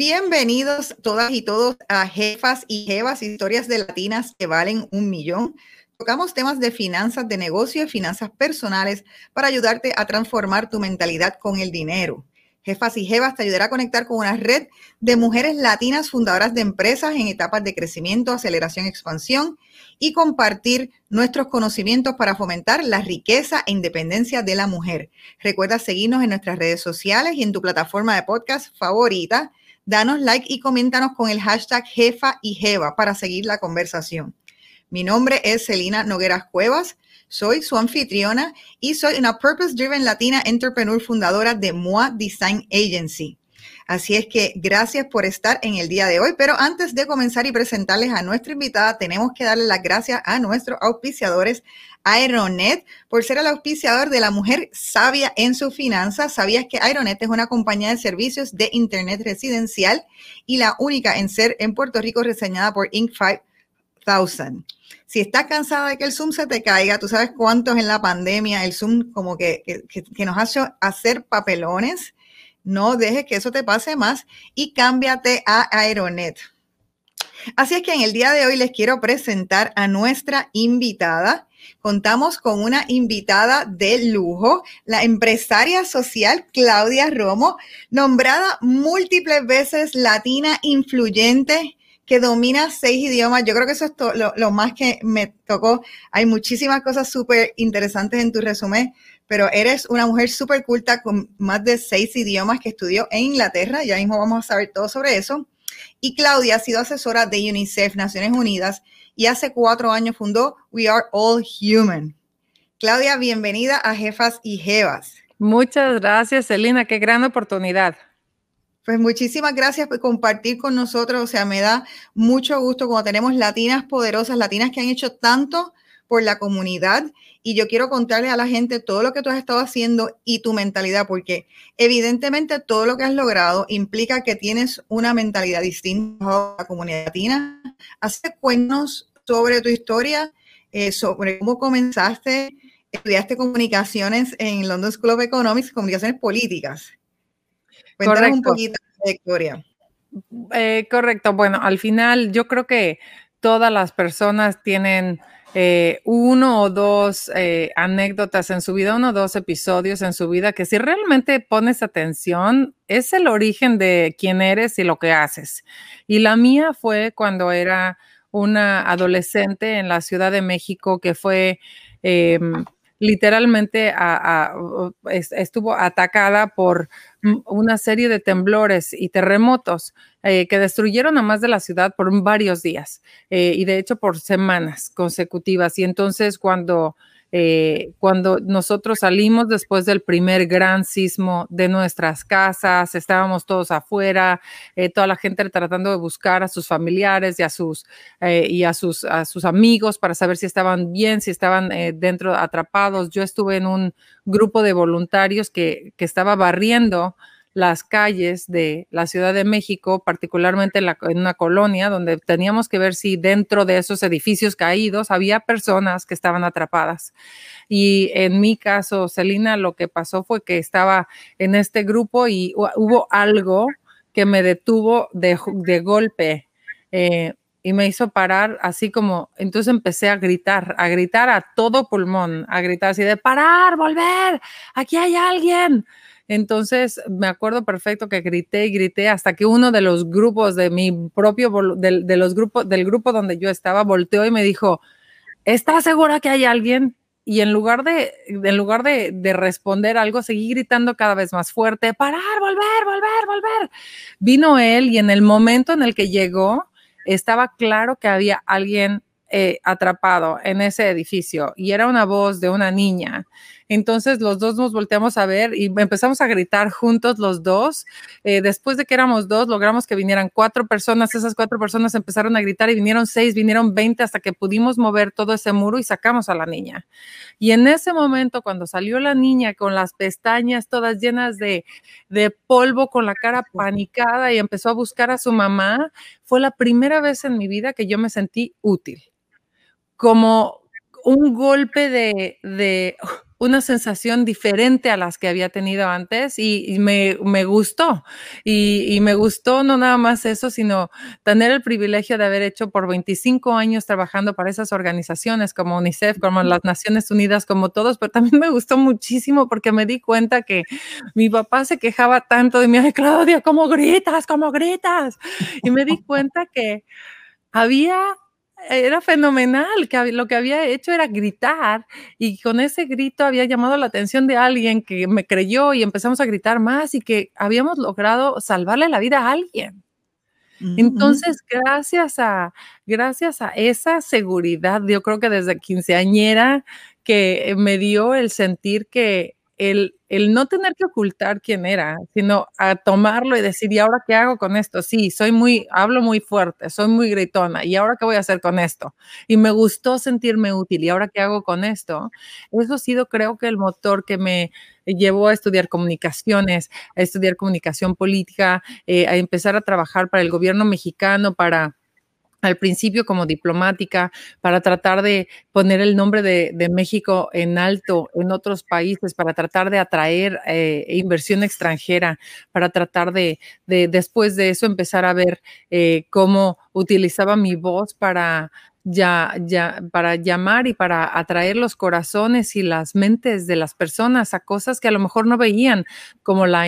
Bienvenidos todas y todos a Jefas y Jevas, historias de latinas que valen un millón. Tocamos temas de finanzas de negocio y finanzas personales para ayudarte a transformar tu mentalidad con el dinero. Jefas y Jevas te ayudará a conectar con una red de mujeres latinas fundadoras de empresas en etapas de crecimiento, aceleración, expansión y compartir nuestros conocimientos para fomentar la riqueza e independencia de la mujer. Recuerda seguirnos en nuestras redes sociales y en tu plataforma de podcast favorita. Danos like y coméntanos con el hashtag Jefa y Jeva para seguir la conversación. Mi nombre es Celina Nogueras Cuevas. Soy su anfitriona y soy una Purpose Driven Latina Entrepreneur fundadora de MOA Design Agency. Así es que gracias por estar en el día de hoy. Pero antes de comenzar y presentarles a nuestra invitada, tenemos que darle las gracias a nuestros auspiciadores, Aeronet, por ser el auspiciador de la mujer sabia en su finanzas. ¿Sabías que Aeronet es una compañía de servicios de Internet residencial y la única en ser en Puerto Rico reseñada por Inc. 5000? Si estás cansada de que el Zoom se te caiga, tú sabes cuántos en la pandemia el Zoom como que, que, nos hace hacer papelones. No dejes que eso te pase más y cámbiate a Aeronet. Así es que en el día de hoy les quiero presentar a nuestra invitada. Contamos con una invitada de lujo, la empresaria social Claudia Romo, nombrada múltiples veces latina influyente que domina seis idiomas. Yo creo que eso es lo, más que me tocó. Hay muchísimas cosas súper interesantes en tu resumen, pero eres una mujer súper culta con más de seis idiomas que estudió en Inglaterra. Ya mismo vamos a saber todo sobre eso. Y Claudia ha sido asesora de UNICEF, Naciones Unidas, y hace cuatro años fundó We Are All Human. Claudia, bienvenida a Jefas y Jevas. Muchas gracias, Celina. Qué gran oportunidad. Pues muchísimas gracias por compartir con nosotros. O sea, me da mucho gusto cuando tenemos latinas poderosas, latinas que han hecho tanto por la comunidad. Y yo quiero contarle a la gente todo lo que tú has estado haciendo y tu mentalidad, porque evidentemente todo lo que has logrado implica que tienes una mentalidad distinta a la comunidad latina. Hace cuéntanos sobre tu historia, eh, sobre cómo comenzaste, estudiaste comunicaciones en London School of Economics, comunicaciones políticas. Cuéntanos un poquito de historia. Eh, correcto. Bueno, al final yo creo que todas las personas tienen eh, uno o dos eh, anécdotas en su vida, uno o dos episodios en su vida que si realmente pones atención es el origen de quién eres y lo que haces. Y la mía fue cuando era una adolescente en la Ciudad de México que fue em, literalmente estuvo atacada por una serie de temblores y terremotos eh, que destruyeron a más de la ciudad por varios días eh, y de hecho por semanas consecutivas. Y entonces cuando eh, cuando nosotros salimos después del primer gran sismo de nuestras casas, estábamos todos afuera, eh, toda la gente tratando de buscar a sus familiares y a sus, eh, y a sus, a sus amigos para saber si estaban bien, si estaban dentro atrapados. Yo estuve en un grupo de voluntarios que, que estaba barriendo las calles de la Ciudad de México, particularmente en, una colonia, donde teníamos que ver si dentro de esos edificios caídos había personas que estaban atrapadas. Y en mi caso, Celina, lo que pasó fue que estaba en este grupo y hubo algo que me detuvo de, golpe. Eh, y me hizo parar así como, entonces empecé a gritar, a gritar a todo pulmón, a gritar así de parar, volver, aquí hay alguien. Entonces, me acuerdo perfecto que grité y grité hasta que uno de los grupos de mi propio, de, los grupos, del grupo donde yo estaba, volteó y me dijo, ¿estás segura que hay alguien? Y en lugar de, en lugar de, de, responder algo, seguí gritando cada vez más fuerte, parar, volver, volver, volver. Vino él y en el momento en el que llegó, estaba claro que había alguien eh, atrapado en ese edificio y era una voz de una niña. Entonces los dos nos volteamos a ver y empezamos a gritar juntos los dos. Eh, después de que éramos dos, logramos que vinieran cuatro personas. Esas cuatro personas empezaron a gritar y vinieron seis, vinieron veinte hasta que pudimos mover todo ese muro y sacamos a la niña. Y en ese momento, cuando salió la niña con las pestañas todas llenas de, de polvo, con la cara panicada y empezó a buscar a su mamá, fue la primera vez en mi vida que yo me sentí útil como un golpe de, una sensación diferente a las que había tenido antes y, me, gustó. Y, me gustó no nada más eso, sino tener el privilegio de haber hecho por 25 años trabajando para esas organizaciones como UNICEF, como las Naciones Unidas, como todos, pero también me gustó muchísimo porque me di cuenta que mi papá se quejaba tanto de mí, ay Claudia, ¿cómo gritas? ¿Cómo gritas? Y me di cuenta que había era fenomenal, que lo que había hecho era gritar y con ese grito había llamado la atención de alguien que me creyó y empezamos a gritar más y que habíamos logrado salvarle la vida a alguien. Entonces, gracias a, gracias a esa seguridad, yo creo que desde quinceañera que me dio el sentir que el, no tener que ocultar quién era, sino a tomarlo y decir, ¿y ahora qué hago con esto? Sí, soy muy, hablo muy fuerte, soy muy gritona, ¿y ahora qué voy a hacer con esto? Y me gustó sentirme útil, ¿y ahora qué hago con esto? Eso ha sido, creo que, el motor que me llevó a estudiar comunicaciones, a estudiar comunicación política, eh, a empezar a trabajar para el gobierno mexicano, para al principio como diplomática para tratar de poner el nombre de, México en alto en otros países, para tratar de atraer eh, inversión extranjera, para tratar de, después de eso empezar a ver eh, cómo utilizaba mi voz para ya, ya, para llamar y para atraer los corazones y las mentes de las personas a cosas que a lo mejor no veían, como la,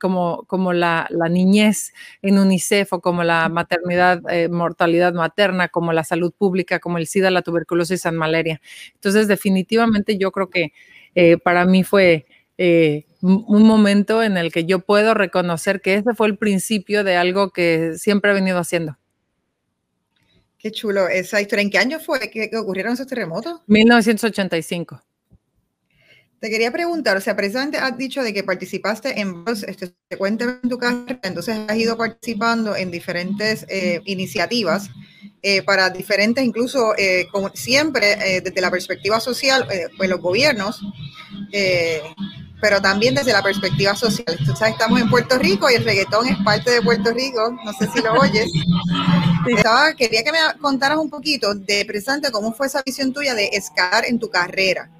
como, como la, niñez en UNICEF o como la maternidad, eh, mortalidad materna, como la salud pública, como el SIDA, la tuberculosis, San Malaria. Entonces, definitivamente yo creo que eh, para mí fue... Eh, un momento en el que yo puedo reconocer que ese fue el principio de algo que siempre he venido haciendo. Qué chulo esa historia. ¿En qué año fue que, ocurrieron esos terremotos? 1985. Te quería preguntar, o sea, precisamente has dicho de que participaste en, este, te cuenta en tu carrera, entonces has ido participando en diferentes eh, iniciativas eh, para diferentes, incluso eh, como siempre desde la perspectiva social, pues los gobiernos pero también desde la perspectiva social. Tú sabes, estamos en Puerto Rico y el reggaetón es parte de Puerto Rico, no sé si lo oyes. Estaba, quería que me contaras un poquito de presente cómo fue esa visión tuya de escalar en tu carrera,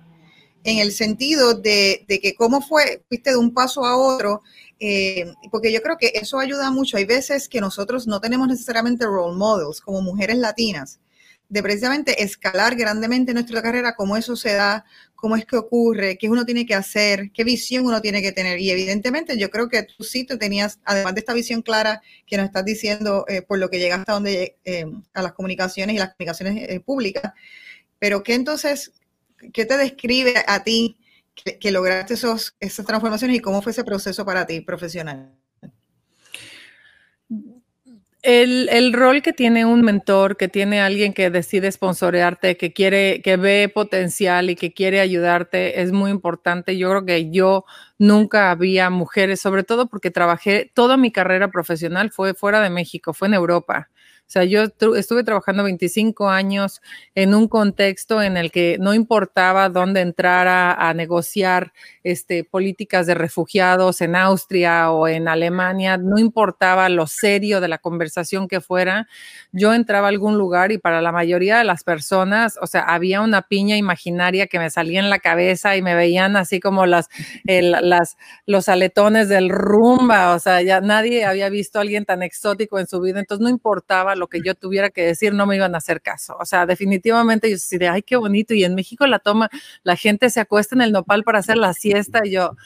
en el sentido de, que cómo fue, fuiste de un paso a otro, eh, porque yo creo que eso ayuda mucho. Hay veces que nosotros no tenemos necesariamente role models como mujeres latinas de precisamente escalar grandemente nuestra carrera, cómo eso se da, cómo es que ocurre, qué uno tiene que hacer, qué visión uno tiene que tener. Y evidentemente yo creo que tú sí tú tenías, además de esta visión clara que nos estás diciendo eh, por lo que llegaste a, donde, eh, a las comunicaciones y las comunicaciones eh, públicas, pero ¿qué entonces, qué te describe a ti que, que lograste esos, esas transformaciones y cómo fue ese proceso para ti profesional? El, rol que tiene un mentor, que tiene alguien que decide sponsorearte, que quiere, que ve potencial y que quiere ayudarte, es muy importante. Yo creo que yo nunca había mujeres, sobre todo porque trabajé, toda mi carrera profesional fue fuera de México, fue en Europa. O sea, yo estuve trabajando 25 años en un contexto en el que no importaba dónde entrara a negociar este, políticas de refugiados en Austria o en Alemania, no importaba lo serio de la conversación que fuera, yo entraba a algún lugar y para la mayoría de las personas, o sea, había una piña imaginaria que me salía en la cabeza y me veían así como los aletones del rumba, o sea, ya nadie había visto a alguien tan exótico en su vida, entonces no importaba lo que yo tuviera que decir, no me iban a hacer caso. O sea, definitivamente yo decía, ay, qué bonito. Y en México la toma, la gente se acuesta en el nopal para hacer la siesta. Y yo,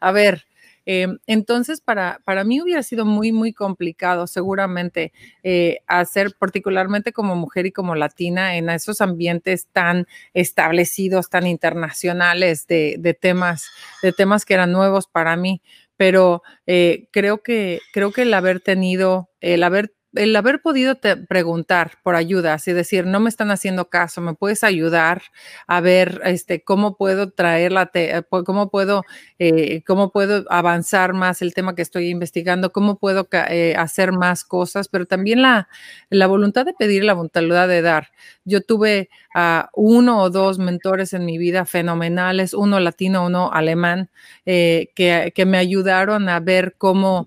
a ver, em, entonces, para, para mí hubiera sido muy, muy complicado seguramente eh, hacer, particularmente como mujer y como latina, en esos ambientes tan establecidos, tan internacionales de, de temas, de temas que eran nuevos para mí. Pero eh, creo, que, creo que el haber tenido, el haber el haber podido preguntar por ayuda, así decir, no me están haciendo caso, me puedes ayudar a ver este, cómo puedo traerla, eh, cómo puedo, eh, cómo puedo avanzar más el tema que estoy investigando, cómo puedo eh, hacer más cosas, pero también la, la voluntad de pedir, la voluntad de dar. Yo tuve a uno o dos mentores en mi vida fenomenales, uno latino, uno alemán, que, que, me ayudaron a ver cómo...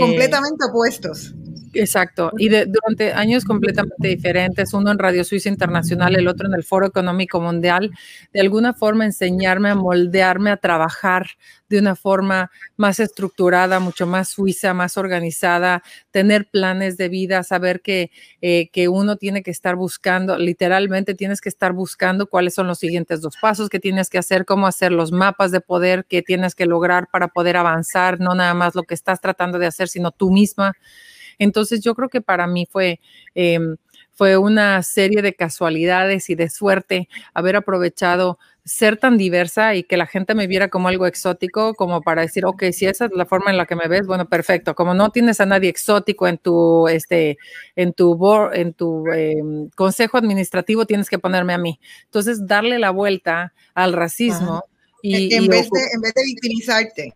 Completamente opuestos Exacto, y durante años completamente diferentes, uno en Radio Suiza Internacional, el otro en el Foro Económico Mundial, de alguna forma enseñarme a moldearme, a trabajar de una forma más estructurada, mucho más suiza, más organizada, tener planes de vida, saber que, eh, que uno tiene que estar buscando, literalmente tienes que estar buscando cuáles son los siguientes dos pasos que tienes que hacer, cómo hacer los mapas de poder que tienes que lograr para poder avanzar, no nada más lo que estás tratando de hacer, sino tú misma. Entonces yo creo que para mí fue... Em, fue una serie de casualidades y de suerte haber aprovechado ser tan diversa y que la gente me viera como algo exótico, como para decir, ok, si esa es la forma en la que me ves, bueno, perfecto. Como no tienes a nadie exótico en tu, este, en tu, en tu em, consejo administrativo, tienes que ponerme a mí. Entonces, darle la vuelta al racismo. Y, en, vez de, en vez de victimizarte.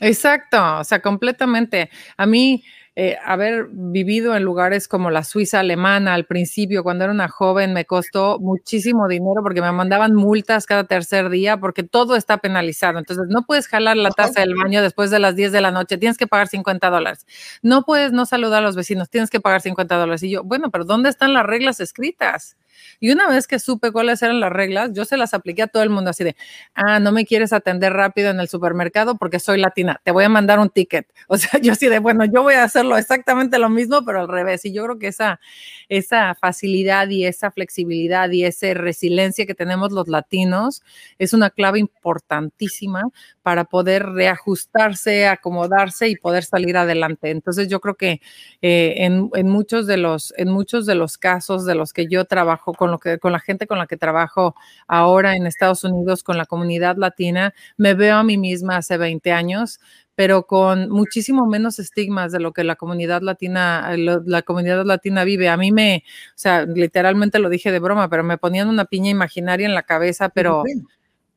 Exacto, o sea, completamente. A mí, eh, haber vivido en lugares como la Suiza alemana al principio, cuando era una joven, me costó muchísimo dinero porque me mandaban multas cada tercer día porque todo está penalizado. Entonces, no puedes jalar la taza del baño después de las 10 de la noche, tienes que pagar 50 dólares. No puedes no saludar a los vecinos, tienes que pagar 50 dólares. Y yo, bueno, pero ¿dónde están las reglas escritas? Y una vez que supe cuáles eran las reglas, yo se las apliqué a todo el mundo así de, ah, no me quieres atender rápido en el supermercado porque soy latina, te voy a mandar un ticket. O sea, yo así de, bueno, yo voy a exactamente lo mismo, pero al revés. Y yo creo que esa, esa facilidad y esa flexibilidad y esa resiliencia que tenemos los latinos es una clave importantísima para poder reajustarse, acomodarse y poder salir adelante. Entonces yo creo que eh, en, en, muchos de los, en muchos de los casos de los que yo trabajo con lo que, con la gente con la que trabajo ahora en Estados Unidos, con la comunidad latina, me veo a mí misma hace 20 años, pero con muchísimo menos estigmas de lo que la comunidad latina, la comunidad latina vive. A mí me, o sea, literalmente lo dije de broma, pero me ponían una piña imaginaria en la cabeza, pero,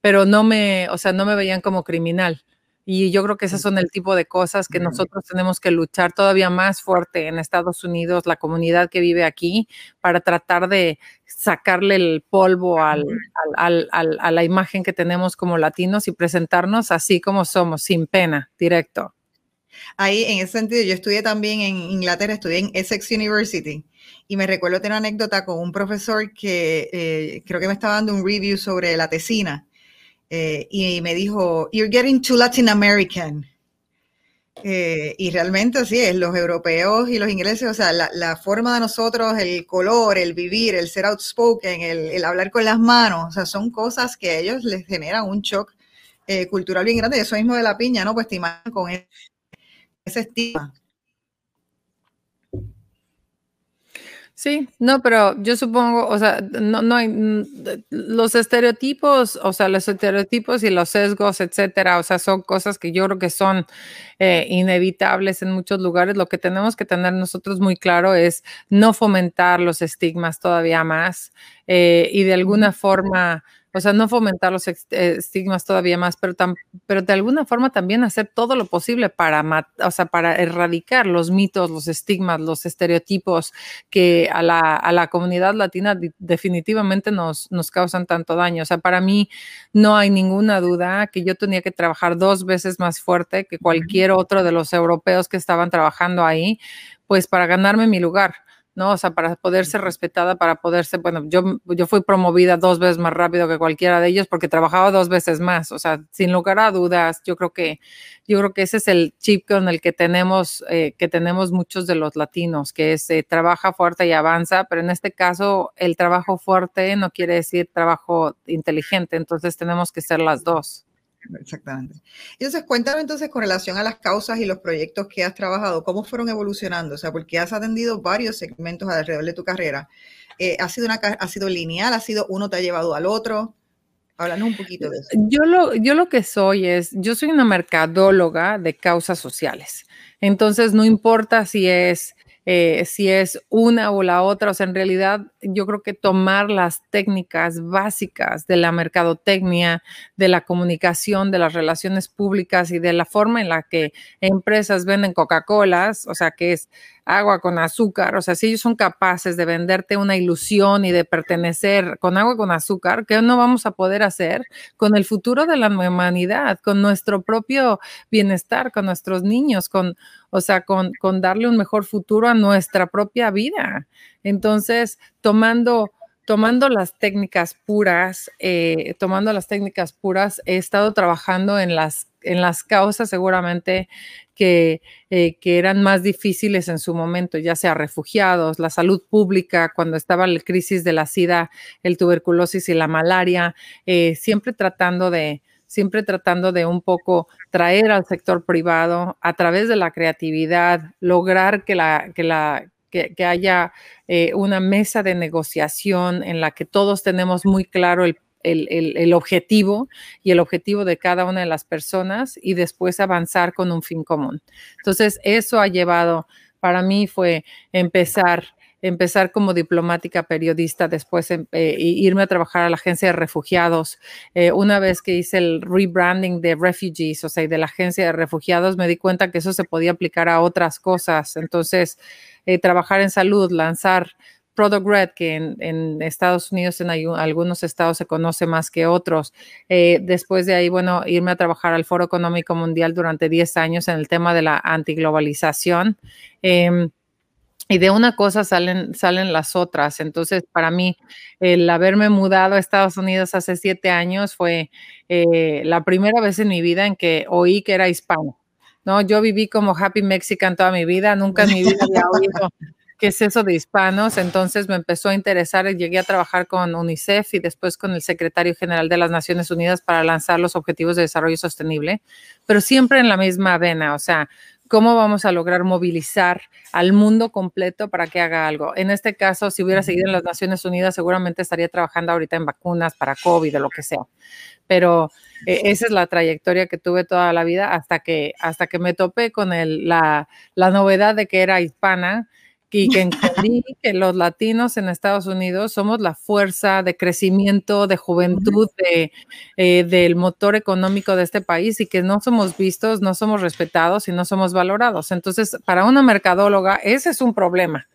pero no me, o sea, no me veían como criminal. Y yo creo que esas son el tipo de cosas que nosotros tenemos que luchar todavía más fuerte en Estados Unidos, la comunidad que vive aquí, para tratar de sacarle el polvo al, a la imagen que tenemos como latinos y presentarnos así como somos, sin pena, directo. Ahí, en ese sentido, yo estudié también en Inglaterra, estudié en Essex University y me recuerdo tener una anécdota con un profesor que eh, creo que me estaba dando un review sobre la tesina eh, y me dijo, You're getting too Latin American. Eh, y realmente así es, los europeos y los ingleses, o sea, la, forma de nosotros, el color, el vivir, el ser outspoken, el, hablar con las manos, o sea, son cosas que a ellos les generan un shock eh, cultural bien grande. Y eso mismo de la piña, ¿no? Pues te con ese, ese estigma. Sí, no, pero yo supongo, o sea, no, no hay los estereotipos, o sea, los estereotipos y los sesgos, etcétera, o sea, son cosas que yo creo que son eh, inevitables en muchos lugares. Lo que tenemos que tener nosotros muy claro es no fomentar los estigmas todavía más eh, y de alguna forma o sea, no fomentar los eh, estigmas todavía más, pero, pero de alguna forma también hacer todo lo posible para, o sea, para erradicar los mitos, los estigmas, los estereotipos que a la, a la comunidad latina definitivamente nos, nos causan tanto daño. O sea, para mí no hay ninguna duda que yo tenía que trabajar dos veces más fuerte que cualquier otro de los europeos que estaban trabajando ahí, pues para ganarme mi lugar. ¿No? O sea, para poder ser respetada, para poder ser, bueno, yo, yo fui promovida dos veces más rápido que cualquiera de ellos porque trabajaba dos veces más, o sea, sin lugar a dudas, yo creo que, yo creo que ese es el chip con el que tenemos, eh, que tenemos muchos de los latinos, que es eh, trabaja fuerte y avanza, pero en este caso el trabajo fuerte no quiere decir trabajo inteligente, entonces tenemos que ser las dos. Exactamente. Entonces, cuéntame entonces con relación a las causas y los proyectos que has trabajado, ¿cómo fueron evolucionando? O sea, porque has atendido varios segmentos alrededor de tu carrera. Eh, ¿ha, sido una, ¿Ha sido lineal? ¿Ha sido uno te ha llevado al otro? Háblanos un poquito de eso. Yo lo, yo lo que soy es, yo soy una mercadóloga de causas sociales. Entonces, no importa si es eh, si es una o la otra. O sea, en realidad yo creo que tomar las técnicas básicas de la mercadotecnia, de la comunicación, de las relaciones públicas y de la forma en la que empresas venden Coca-Colas, o sea, que es agua con azúcar, o sea, si ellos son capaces de venderte una ilusión y de pertenecer con agua con azúcar, ¿qué no vamos a poder hacer con el futuro de la humanidad, con nuestro propio bienestar, con nuestros niños, con, o sea, con, con darle un mejor futuro a nuestra propia vida? Entonces, tomando tomando las técnicas puras, eh, tomando las técnicas puras, he estado trabajando en las, en las causas seguramente que, eh, que, eran más difíciles en su momento, ya sea refugiados, la salud pública, cuando estaba la crisis de la SIDA, el tuberculosis y la malaria, eh, siempre tratando de siempre tratando de un poco traer al sector privado a través de la creatividad, lograr que la, que la, que, haya eh, una mesa de negociación en la que todos tenemos muy claro el, objetivo y el objetivo de cada una de las personas y después avanzar con un fin común. Entonces, eso ha llevado, para mí fue empezar empezar como diplomática periodista, después em, eh, irme a trabajar a la agencia de refugiados. Eh, una vez que hice el rebranding de refugees, o sea, de la agencia de refugiados, me di cuenta que eso se podía aplicar a otras cosas. Entonces, eh, trabajar en salud, lanzar Product Red, que en, Estados Unidos, en algunos estados se conoce más que otros. Eh, después de ahí, bueno, irme a trabajar al Foro Económico Mundial durante 10 años en el tema de la antiglobalización. Eh, y de una cosa salen, salen las otras. Entonces, para mí, el haberme mudado a Estados Unidos hace siete años fue eh, la primera vez en mi vida en que oí que era hispano. ¿no? Yo viví como Happy Mexican toda mi vida, nunca en mi vida había oído qué es eso de hispanos, entonces me empezó a interesar, llegué a trabajar con UNICEF y después con el secretario general de las Naciones Unidas para lanzar los Objetivos de Desarrollo Sostenible, pero siempre en la misma vena, o sea, ¿cómo vamos a lograr movilizar al mundo completo para que haga algo? En este caso, si hubiera seguido en las Naciones Unidas, seguramente estaría trabajando ahorita en vacunas para COVID o lo que sea pero eh, esa es la trayectoria que tuve toda la vida hasta que, hasta que me topé con la, la, novedad de que era hispana y que entendí que los latinos en Estados Unidos somos la fuerza de crecimiento, de juventud, de, eh, del motor económico de este país y que no somos vistos, no somos respetados y no somos valorados. Entonces, para una mercadóloga, ese es un problema,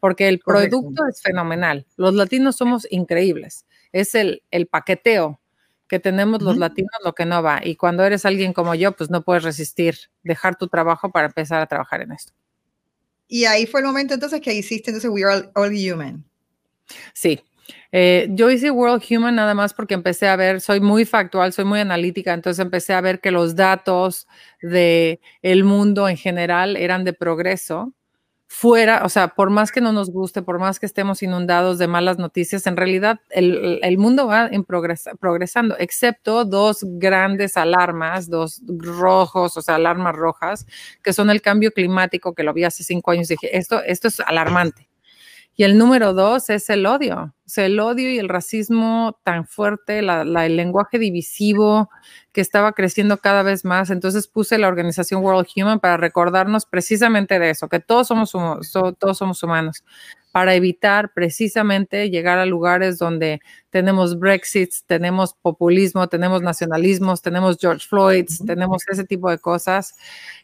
porque el producto es fenomenal. Los latinos somos increíbles. Es el, el paqueteo que tenemos los latinos lo que no va. Y cuando eres alguien como yo, pues no puedes resistir dejar tu trabajo para empezar a trabajar en esto. Y ahí fue el momento entonces que hiciste entonces We Are All, Human. Sí. Eh, yo hice World Human nada más porque empecé a ver, soy muy factual, soy muy analítica, entonces empecé a ver que los datos de el mundo en general eran de progreso fuera, o sea, por más que no nos guste, por más que estemos inundados de malas noticias, en realidad el, mundo va en progresando, excepto dos grandes alarmas, dos rojos, o sea, alarmas rojas, que son el cambio climático, que lo vi hace cinco años, dije, esto, esto es alarmante. Y el número dos es el odio, o sea, el odio y el racismo tan fuerte, el lenguaje divisivo que estaba creciendo cada vez más. Entonces puse la organización World Human para recordarnos precisamente de eso, que todos somos, todos somos humanos para evitar precisamente llegar a lugares donde tenemos Brexit, tenemos populismo, tenemos nacionalismos, tenemos George Floyd, tenemos ese tipo de cosas.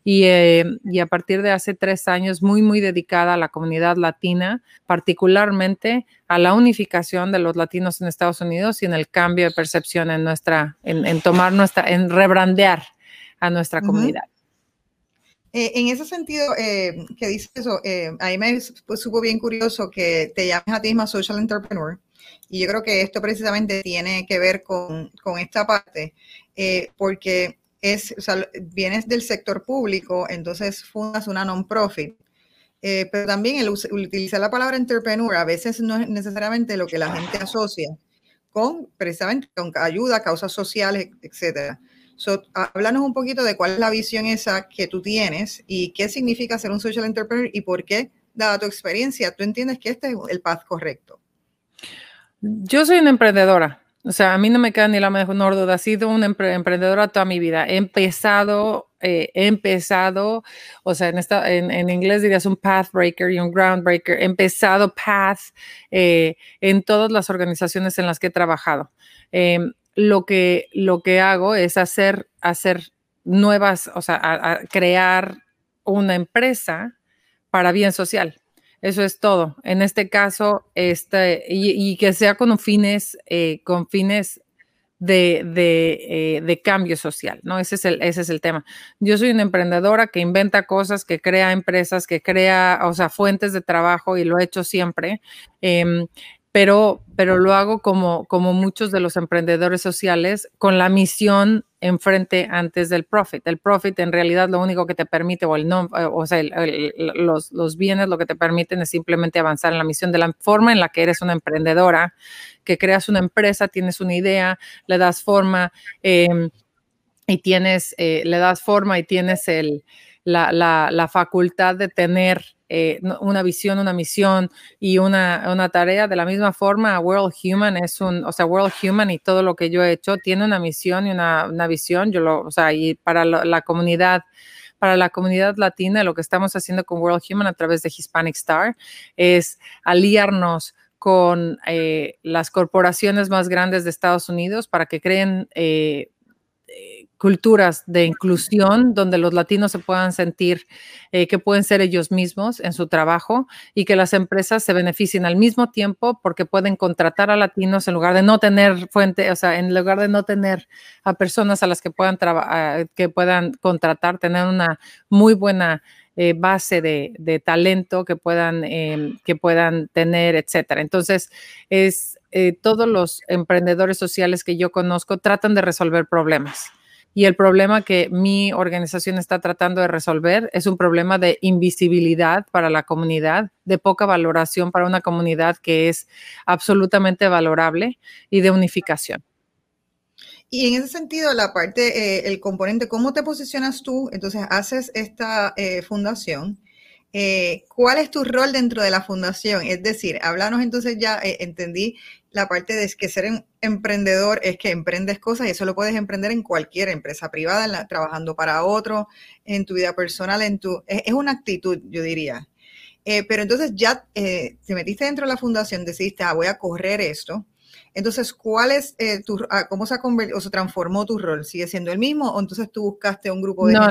Y, eh, y, a partir de hace tres años, muy, muy dedicada a la comunidad latina, particularmente a la unificación de los latinos en Estados Unidos y en el cambio de percepción en nuestra, en, tomar nuestra, en rebrandear a nuestra comunidad. Eh, en ese sentido, eh, que dices eso, eh, a mí me supo bien curioso que te llames a ti misma social entrepreneur. Y yo creo que esto precisamente tiene que ver con, con esta parte, porque es, o vienes del sector público, entonces fundas una non-profit. pero también el, utilizar la palabra entrepreneur a veces no es necesariamente lo que la gente asocia con precisamente con ayuda, causas sociales, etcétera. So, háblanos un poquito de cuál es la visión esa que tú tienes y qué significa ser un social entrepreneur y por qué, dada tu experiencia, tú entiendes que este es el path correcto. Yo soy una emprendedora. O sea, a mí no me queda ni la menor duda. He sido una emprendedora toda mi vida. He empezado, eh, he empezado, o sea, en, esta, en, inglés dirías un path breaker y un ground breaker. He empezado path eh, en todas las organizaciones en las que he trabajado. Em, lo que, lo que hago es hacer, hacer nuevas, o sea, crear una empresa para bien social. Eso es todo. En este caso, este, y, que sea con fines, eh, con fines de, de, de, cambio social, ¿no? Ese es, el, ese es el tema. Yo soy una emprendedora que inventa cosas, que crea empresas, que crea, o sea, fuentes de trabajo y lo he hecho siempre. Em, pero, pero lo hago como, como muchos de los emprendedores sociales, con la misión enfrente antes del profit. El profit en realidad lo único que te permite, o el no, o sea, los, los, bienes lo que te permiten es simplemente avanzar en la misión de la forma en la que eres una emprendedora, que creas una empresa, tienes una idea, le das forma em, y tienes, eh, le das forma y tienes el, la, la, facultad de tener eh, una visión, una misión y una, una, tarea. De la misma forma, World Human es un, o sea, World Human y todo lo que yo he hecho tiene una misión y una, una visión. Yo lo, o sea, y para la comunidad para la comunidad latina, lo que estamos haciendo con World Human a través de Hispanic Star es aliarnos con eh, las corporaciones más grandes de Estados Unidos para que creen eh, culturas de inclusión donde los latinos se puedan sentir eh, que pueden ser ellos mismos en su trabajo y que las empresas se beneficien al mismo tiempo porque pueden contratar a latinos en lugar de no tener fuente, o sea, en lugar de no tener a personas a las que puedan, que puedan contratar, tener una muy buena eh, base de, talento que puedan, em, que puedan tener, etcétera. Entonces, es eh, todos los emprendedores sociales que yo conozco tratan de resolver problemas y el problema que mi organización está tratando de resolver es un problema de invisibilidad para la comunidad, de poca valoración para una comunidad que es absolutamente valorable y de unificación. Y en ese sentido, la parte, eh, el componente, ¿cómo te posicionas tú? Entonces, haces esta eh, fundación. Eh, ¿Cuál es tu rol dentro de la fundación? Es decir, háblanos entonces ya, entendí la parte de que ser em, emprendedor es que emprendes cosas y eso lo puedes emprender en cualquier empresa privada, trabajando para otro, en tu vida personal, en tu es, una actitud, yo diría. Eh, pero entonces ya eh, te metiste dentro de la fundación, decidiste, ah, voy a correr esto. Entonces, ¿cuál es eh, tu, ah, cómo se ha convertido o se transformó tu rol? ¿Sigue siendo el mismo o entonces tú buscaste un grupo de no,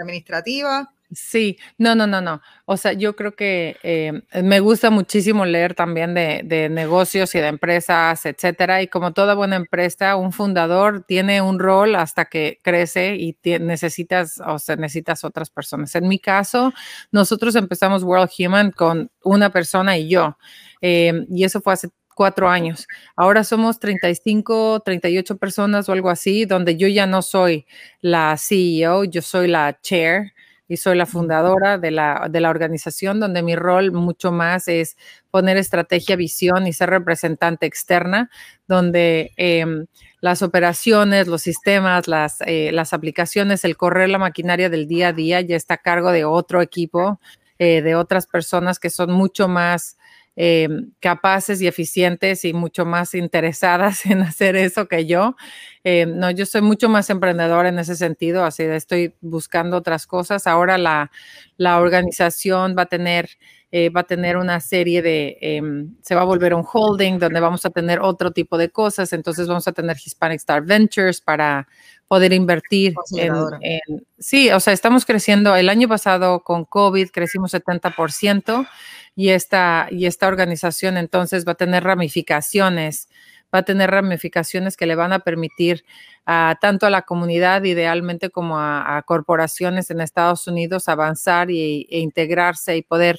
administrativa? Sí, no, no, no, no. O sea, yo creo que eh, me gusta muchísimo leer también de, negocios y de empresas, etcétera. Y como toda buena empresa, un fundador tiene un rol hasta que crece y necesitas, o sea, necesitas otras personas. En mi caso, nosotros empezamos World Human con una persona y yo. Eh, y eso fue hace cuatro años. Ahora somos 35, 38 personas o algo así, donde yo ya no soy la CEO, yo soy la chair y soy la fundadora de la, de la organización donde mi rol mucho más es poner estrategia, visión y ser representante externa, donde em, las operaciones, los sistemas, las, eh, las aplicaciones, el correr la maquinaria del día a día ya está a cargo de otro equipo, eh, de otras personas que son mucho más Em, capaces y eficientes y mucho más interesadas en hacer eso que yo. Em, no, yo soy mucho más emprendedora en ese sentido, así estoy buscando otras cosas. Ahora la, la organización va a tener eh, va a tener una serie de, em, se va a volver un holding donde vamos a tener otro tipo de cosas. Entonces vamos a tener Hispanic Star Ventures para poder invertir en, en, sí, o sea, estamos creciendo. El año pasado con COVID crecimos 70% y esta, y esta organización entonces va a tener ramificaciones, va a tener ramificaciones que le van a permitir a, tanto a la comunidad idealmente como a, corporaciones en Estados Unidos avanzar y, e integrarse y poder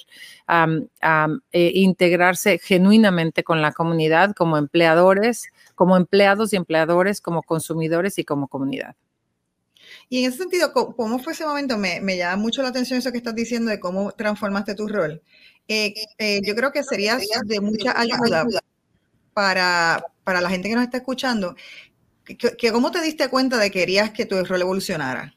e integrarse genuinamente con la comunidad como empleadores, como empleados y empleadores, como consumidores y como comunidad. Y en ese sentido, ¿cómo fue ese momento? Me, llama mucho la atención eso que estás diciendo de cómo transformaste tu rol. Eh, eh, yo creo que sería de mucha ayuda para, para la gente que nos está escuchando. Que, ¿Cómo te diste cuenta de que querías que tu rol evolucionara?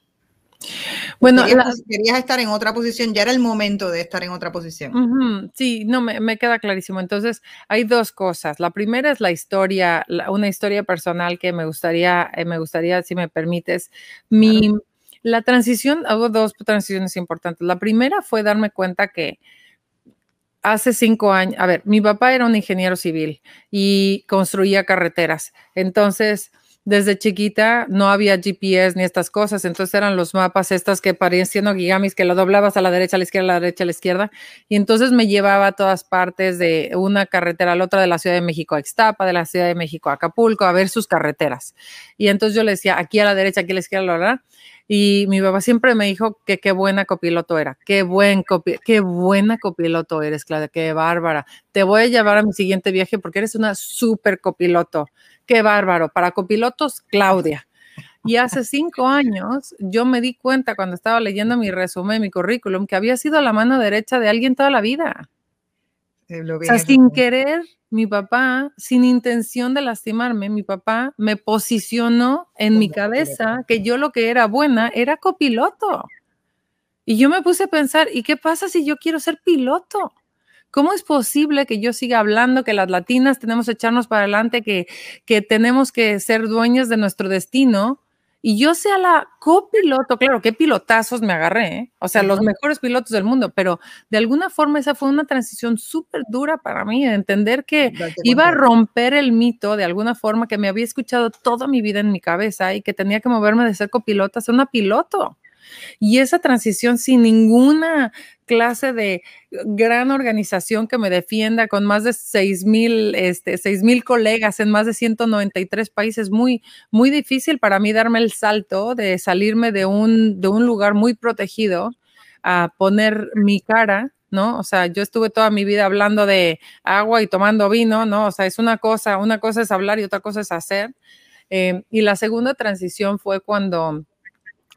Bueno, querías, estar en otra posición, ya era el momento de estar en otra posición. sí, no, me, me, queda clarísimo. Entonces, hay dos cosas. La primera es la historia, una historia personal que me gustaría, eh, me gustaría, si me permites, mi, la transición, hago dos transiciones importantes. La primera fue darme cuenta que hace cinco años, a ver, mi papá era un ingeniero civil y construía carreteras. Entonces, desde chiquita no había GPS ni estas cosas, entonces eran los mapas estas que parecían gigamis, que lo doblabas a la derecha, a la izquierda, a la derecha, a la izquierda, y entonces me llevaba a todas partes de una carretera a la otra, de la Ciudad de México a Ixtapa, de la Ciudad de México a Acapulco, a ver sus carreteras. Y entonces yo le decía, aquí a la derecha, aquí a la izquierda, la verdad. Y mi papá siempre me dijo que qué buena copiloto era, qué buen copi qué buena copiloto eres, Claudia, qué bárbara. Te voy a llevar a mi siguiente viaje porque eres una súper copiloto. Qué bárbaro. Para copilotos, Claudia. Y hace cinco años yo me di cuenta cuando estaba leyendo mi resumen, mi currículum, que había sido la mano derecha de alguien toda la vida. O sea, sin querer, mi papá, sin intención de lastimarme, mi papá me posicionó en mi cabeza que yo lo que era buena era copiloto. Y yo me puse a pensar, ¿y qué pasa si yo quiero ser piloto? ¿Cómo es posible que yo siga hablando que las latinas tenemos que echarnos para adelante, que, que tenemos que ser dueños de nuestro destino? Y yo sea la copiloto, claro, qué pilotazos me agarré, ¿eh? o sea, los mejores pilotos del mundo, pero de alguna forma esa fue una transición súper dura para mí, de entender que iba a romper el mito de alguna forma que me había escuchado toda mi vida en mi cabeza y que tenía que moverme de ser copiloto a ser una piloto. Y esa transición sin ninguna clase de gran organización que me defienda con más de 6 mil este, colegas en más de 193 países, muy, muy difícil para mí darme el salto de salirme de un, de un lugar muy protegido a poner mi cara ¿no? O sea, yo estuve toda mi vida hablando de agua y tomando vino, ¿no? O sea, es una cosa, una cosa es hablar y otra cosa es hacer. Eh, y la segunda transición fue cuando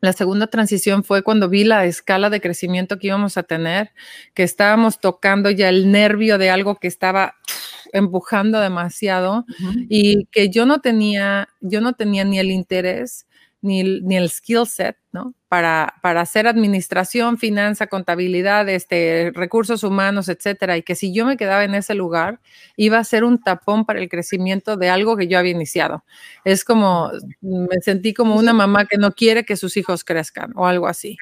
la segunda transición fue cuando vi la escala de crecimiento que íbamos a tener, que estábamos tocando ya el nervio de algo que estaba empujando demasiado y que yo no tenía, yo no tenía ni el interés ni, el skill set, ¿no? Para, para hacer administración, finanza, contabilidad, este, recursos humanos, etcétera. Y que si yo me quedaba en ese lugar, iba a ser un tapón para el crecimiento de algo que yo había iniciado. Es como, me sentí como una mamá que no quiere que sus hijos crezcan o algo así.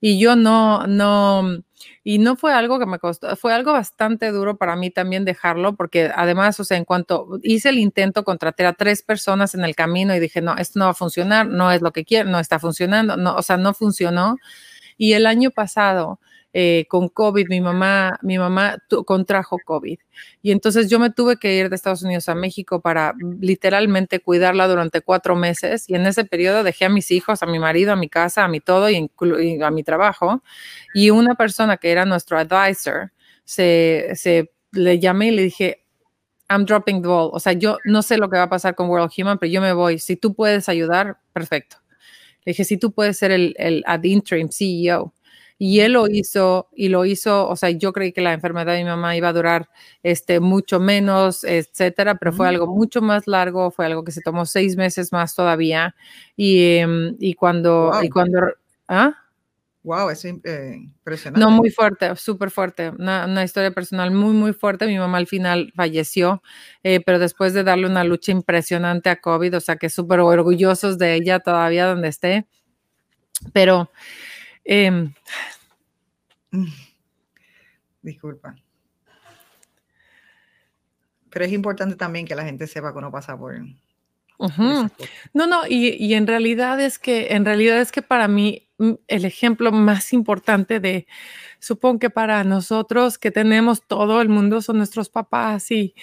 Y yo no, no, y no fue algo que me costó, fue algo bastante duro para mí también dejarlo, porque además, o sea, en cuanto hice el intento, contraté a tres personas en el camino y dije, no, esto no va a funcionar, no es lo que quiero, no está funcionando, no, o sea, no funcionó. Y el año pasado, eh, con COVID, mi mamá, mi mamá contrajo COVID. Y entonces yo me tuve que ir de Estados Unidos a México para literalmente cuidarla durante cuatro meses. Y en ese periodo dejé a mis hijos, a mi marido, a mi casa, a mi todo y, a mi trabajo. Y una persona que era nuestro advisor, se, le llamé y le dije, I'm dropping the ball. O sea, yo no sé lo que va a pasar con World Human, pero yo me voy. Si tú puedes ayudar, perfecto. Le dije, si tú puedes ser el ad interim CEO. Y él lo hizo y lo hizo, o sea, yo creí que la enfermedad de mi mamá iba a durar este, mucho menos, etcétera, pero fue algo mucho más largo, fue algo que se tomó seis meses más todavía. Y, em, y cuando, y cuando, ¿ah? Wow, es eh, impresionante. No, muy fuerte, súper fuerte. Una, historia personal muy, muy fuerte. Mi mamá al final falleció, eh, pero después de darle una lucha impresionante a COVID, o sea que súper orgullosos de ella todavía donde esté. Pero Em, Disculpa. Pero es importante también que la gente sepa que uno pasa por. No, no, y, en realidad es que, en realidad es que para mí mm, el ejemplo más importante de, supongo que para nosotros que tenemos todo el mundo son nuestros papás y,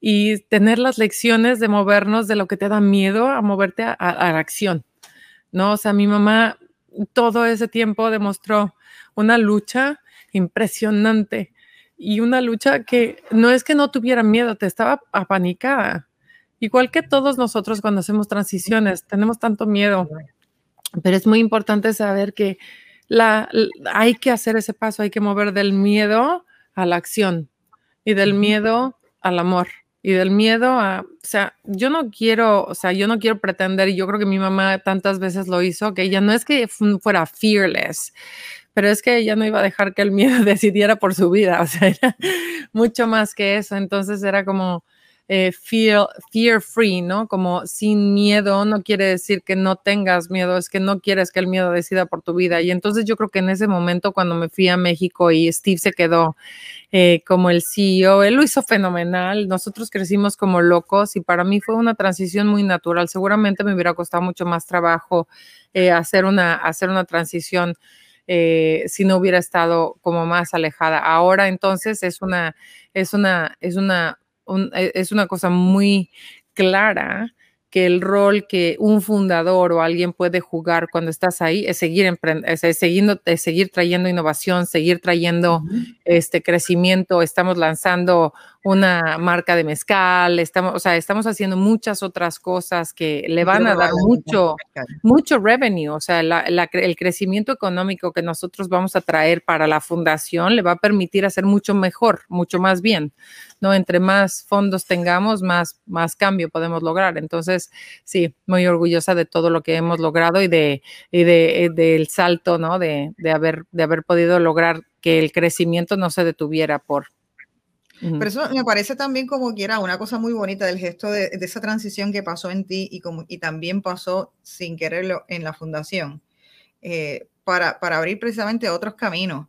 y tener las lecciones de movernos de lo que te da miedo a moverte a, a la acción. ¿no? O sea, mi mamá todo ese tiempo demostró una lucha impresionante y una lucha que no es que no tuviera miedo, te estaba apanicada. Igual que todos nosotros cuando hacemos transiciones, tenemos tanto miedo, pero es muy importante saber que la, hay que hacer ese paso, hay que mover del miedo a la acción y del miedo al amor y del miedo a, o sea, yo no quiero, o sea, yo no quiero pretender, y yo creo que mi mamá tantas veces lo hizo, que ella no es que fuera fearless, pero es que ella no iba a dejar que el miedo decidiera por su vida, o sea, mucho más que eso, entonces era como eh, fear, fear free, ¿no? Como sin miedo, no quiere decir que no tengas miedo, es que no quieres que el miedo decida por tu vida, y entonces yo creo que en ese momento cuando me fui a México y Steve se quedó eh, como el CEO. Él lo hizo fenomenal. Nosotros crecimos como locos y para mí fue una transición muy natural. Seguramente me hubiera costado mucho más trabajo eh, hacer, una, hacer una transición. si no hubiera estado como más alejada. Ahora entonces es una, es una, es una, es una cosa muy clara que el rol que un fundador o alguien puede jugar cuando estás ahí es seguir, es seguir, es seguir trayendo innovación, seguir trayendo este crecimiento. Estamos lanzando una marca de mezcal, estamos, o sea, estamos haciendo muchas otras cosas que le van a dar mucho, mucho revenue, o sea, el crecimiento económico que nosotros vamos a traer para la fundación le va a permitir hacer mucho mejor, mucho más bien, ¿no? Entre más fondos tengamos, más, más cambio podemos lograr. Entonces, sí, muy orgullosa de todo lo que hemos logrado y de, y de, del salto, ¿no? De, de, haber, de haber podido lograr que el crecimiento no se detuviera por, pero eso me parece también como que era una cosa muy bonita del gesto de, esa transición que pasó en ti y, como, y también pasó sin quererlo en la fundación, eh, para, para, abrir precisamente otros caminos.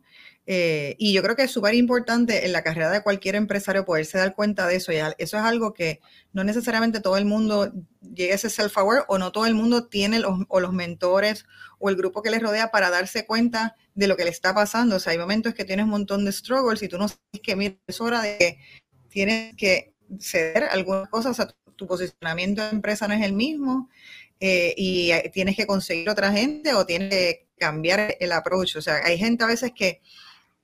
Eh, y yo creo que es súper importante en la carrera de cualquier empresario poderse dar cuenta de eso. Y eso es algo que no necesariamente todo el mundo llega a ese self-aware o no todo el mundo tiene los, o los mentores o el grupo que les rodea para darse cuenta de lo que le está pasando. O sea, hay momentos que tienes un montón de struggles y tú no sabes que, mira, es hora de que tienes que ceder algunas cosas. O sea, tu, posicionamiento de empresa no es el mismo eh, y tienes que conseguir otra gente o tienes que cambiar el approach. O sea, hay gente a veces que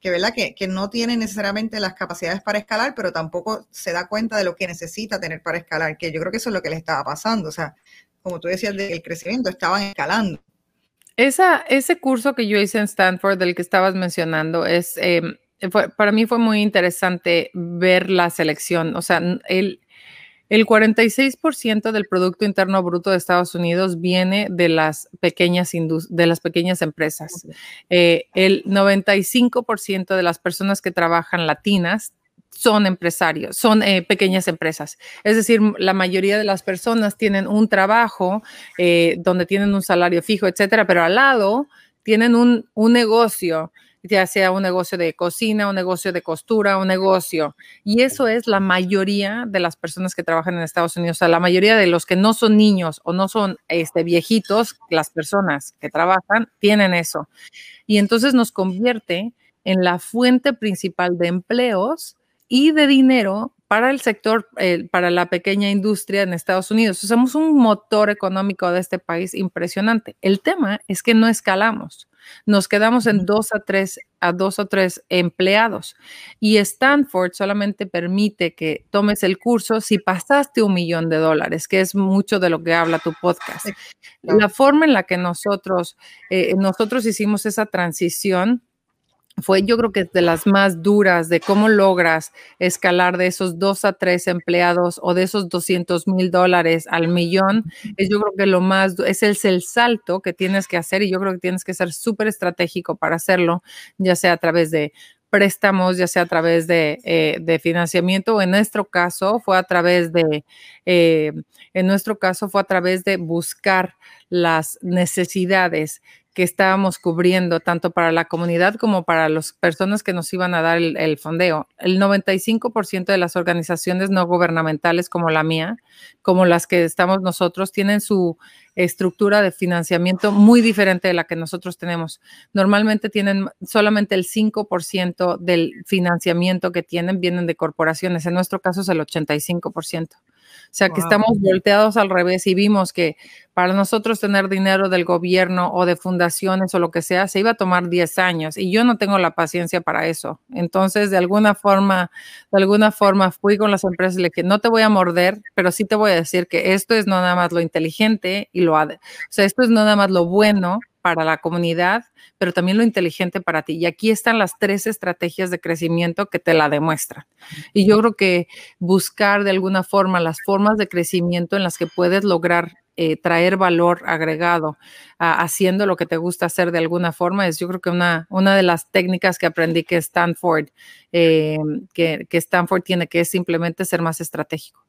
que, ¿verdad? Que, que, no tiene necesariamente las capacidades para escalar, pero tampoco se da cuenta de lo que necesita tener para escalar, que yo creo que eso es lo que le estaba pasando. O sea, como tú decías, del crecimiento, estaban escalando. Esa, ese curso que yo hice en Stanford, del que estabas mencionando, es, em, para mí fue muy interesante ver la selección. O sea, el, el 46% del Producto Interno Bruto de Estados Unidos viene de las pequeñas, de las pequeñas empresas. Eh, el 95% de las personas que trabajan latinas son empresarios, son eh, pequeñas empresas. Es decir, la mayoría de las personas tienen un trabajo eh, donde tienen un salario fijo, etcétera, pero al lado tienen un, un negocio ya sea un negocio de cocina, un negocio de costura, un negocio. Y eso es la mayoría de las personas que trabajan en Estados Unidos. O sea, la mayoría de los que no son niños o no son este, viejitos, las personas que trabajan, tienen eso. Y entonces nos convierte en la fuente principal de empleos y de dinero para el sector, eh, para la pequeña industria en Estados Unidos. Somos un motor económico de este país impresionante. El tema es que no escalamos. Nos quedamos en dos a tres, a dos o tres empleados. Y Stanford solamente permite que tomes el curso si pasaste un millón de dólares, que es mucho de lo que habla tu podcast. La forma en la que nosotros, eh, nosotros hicimos esa transición fue yo creo que de las más duras de cómo logras escalar de esos dos a tres empleados o de esos 200 mil dólares al millón. Es yo creo que lo más, es el, el salto que tienes que hacer y yo creo que tienes que ser súper estratégico para hacerlo, ya sea a través de préstamos, ya sea a través de, eh, financiamiento, o en nuestro caso fue a través de, eh, en nuestro caso fue a través de buscar las necesidades que estábamos cubriendo tanto para la comunidad como para las personas que nos iban a dar el, fondeo. El 95% de las organizaciones no gubernamentales como la mía, como las que estamos nosotros, tienen su estructura de financiamiento muy diferente de la que nosotros tenemos. Normalmente tienen solamente el 5% del financiamiento que tienen vienen de corporaciones. En nuestro caso es el 85%. O sea, que estamos volteados al revés y vimos que para nosotros tener dinero del gobierno o de fundaciones o lo que sea, se iba a tomar 10 años y yo no tengo la paciencia para eso. Entonces, de alguna forma, de alguna forma fui con las empresas y le dije, no te voy a morder, pero sí te voy a decir que esto es no nada más lo inteligente y lo, o sea, esto es no nada más lo bueno para la comunidad, pero también lo inteligente para ti. Y aquí están las tres estrategias de crecimiento que te la demuestran. Y yo creo que buscar de alguna forma las formas de crecimiento en las que puedes lograr eh, traer valor agregado haciendo lo que te gusta hacer de alguna forma es yo creo que una, una de las técnicas que aprendí que Stanford, eh, que, que Stanford tiene, que es simplemente ser más estratégico.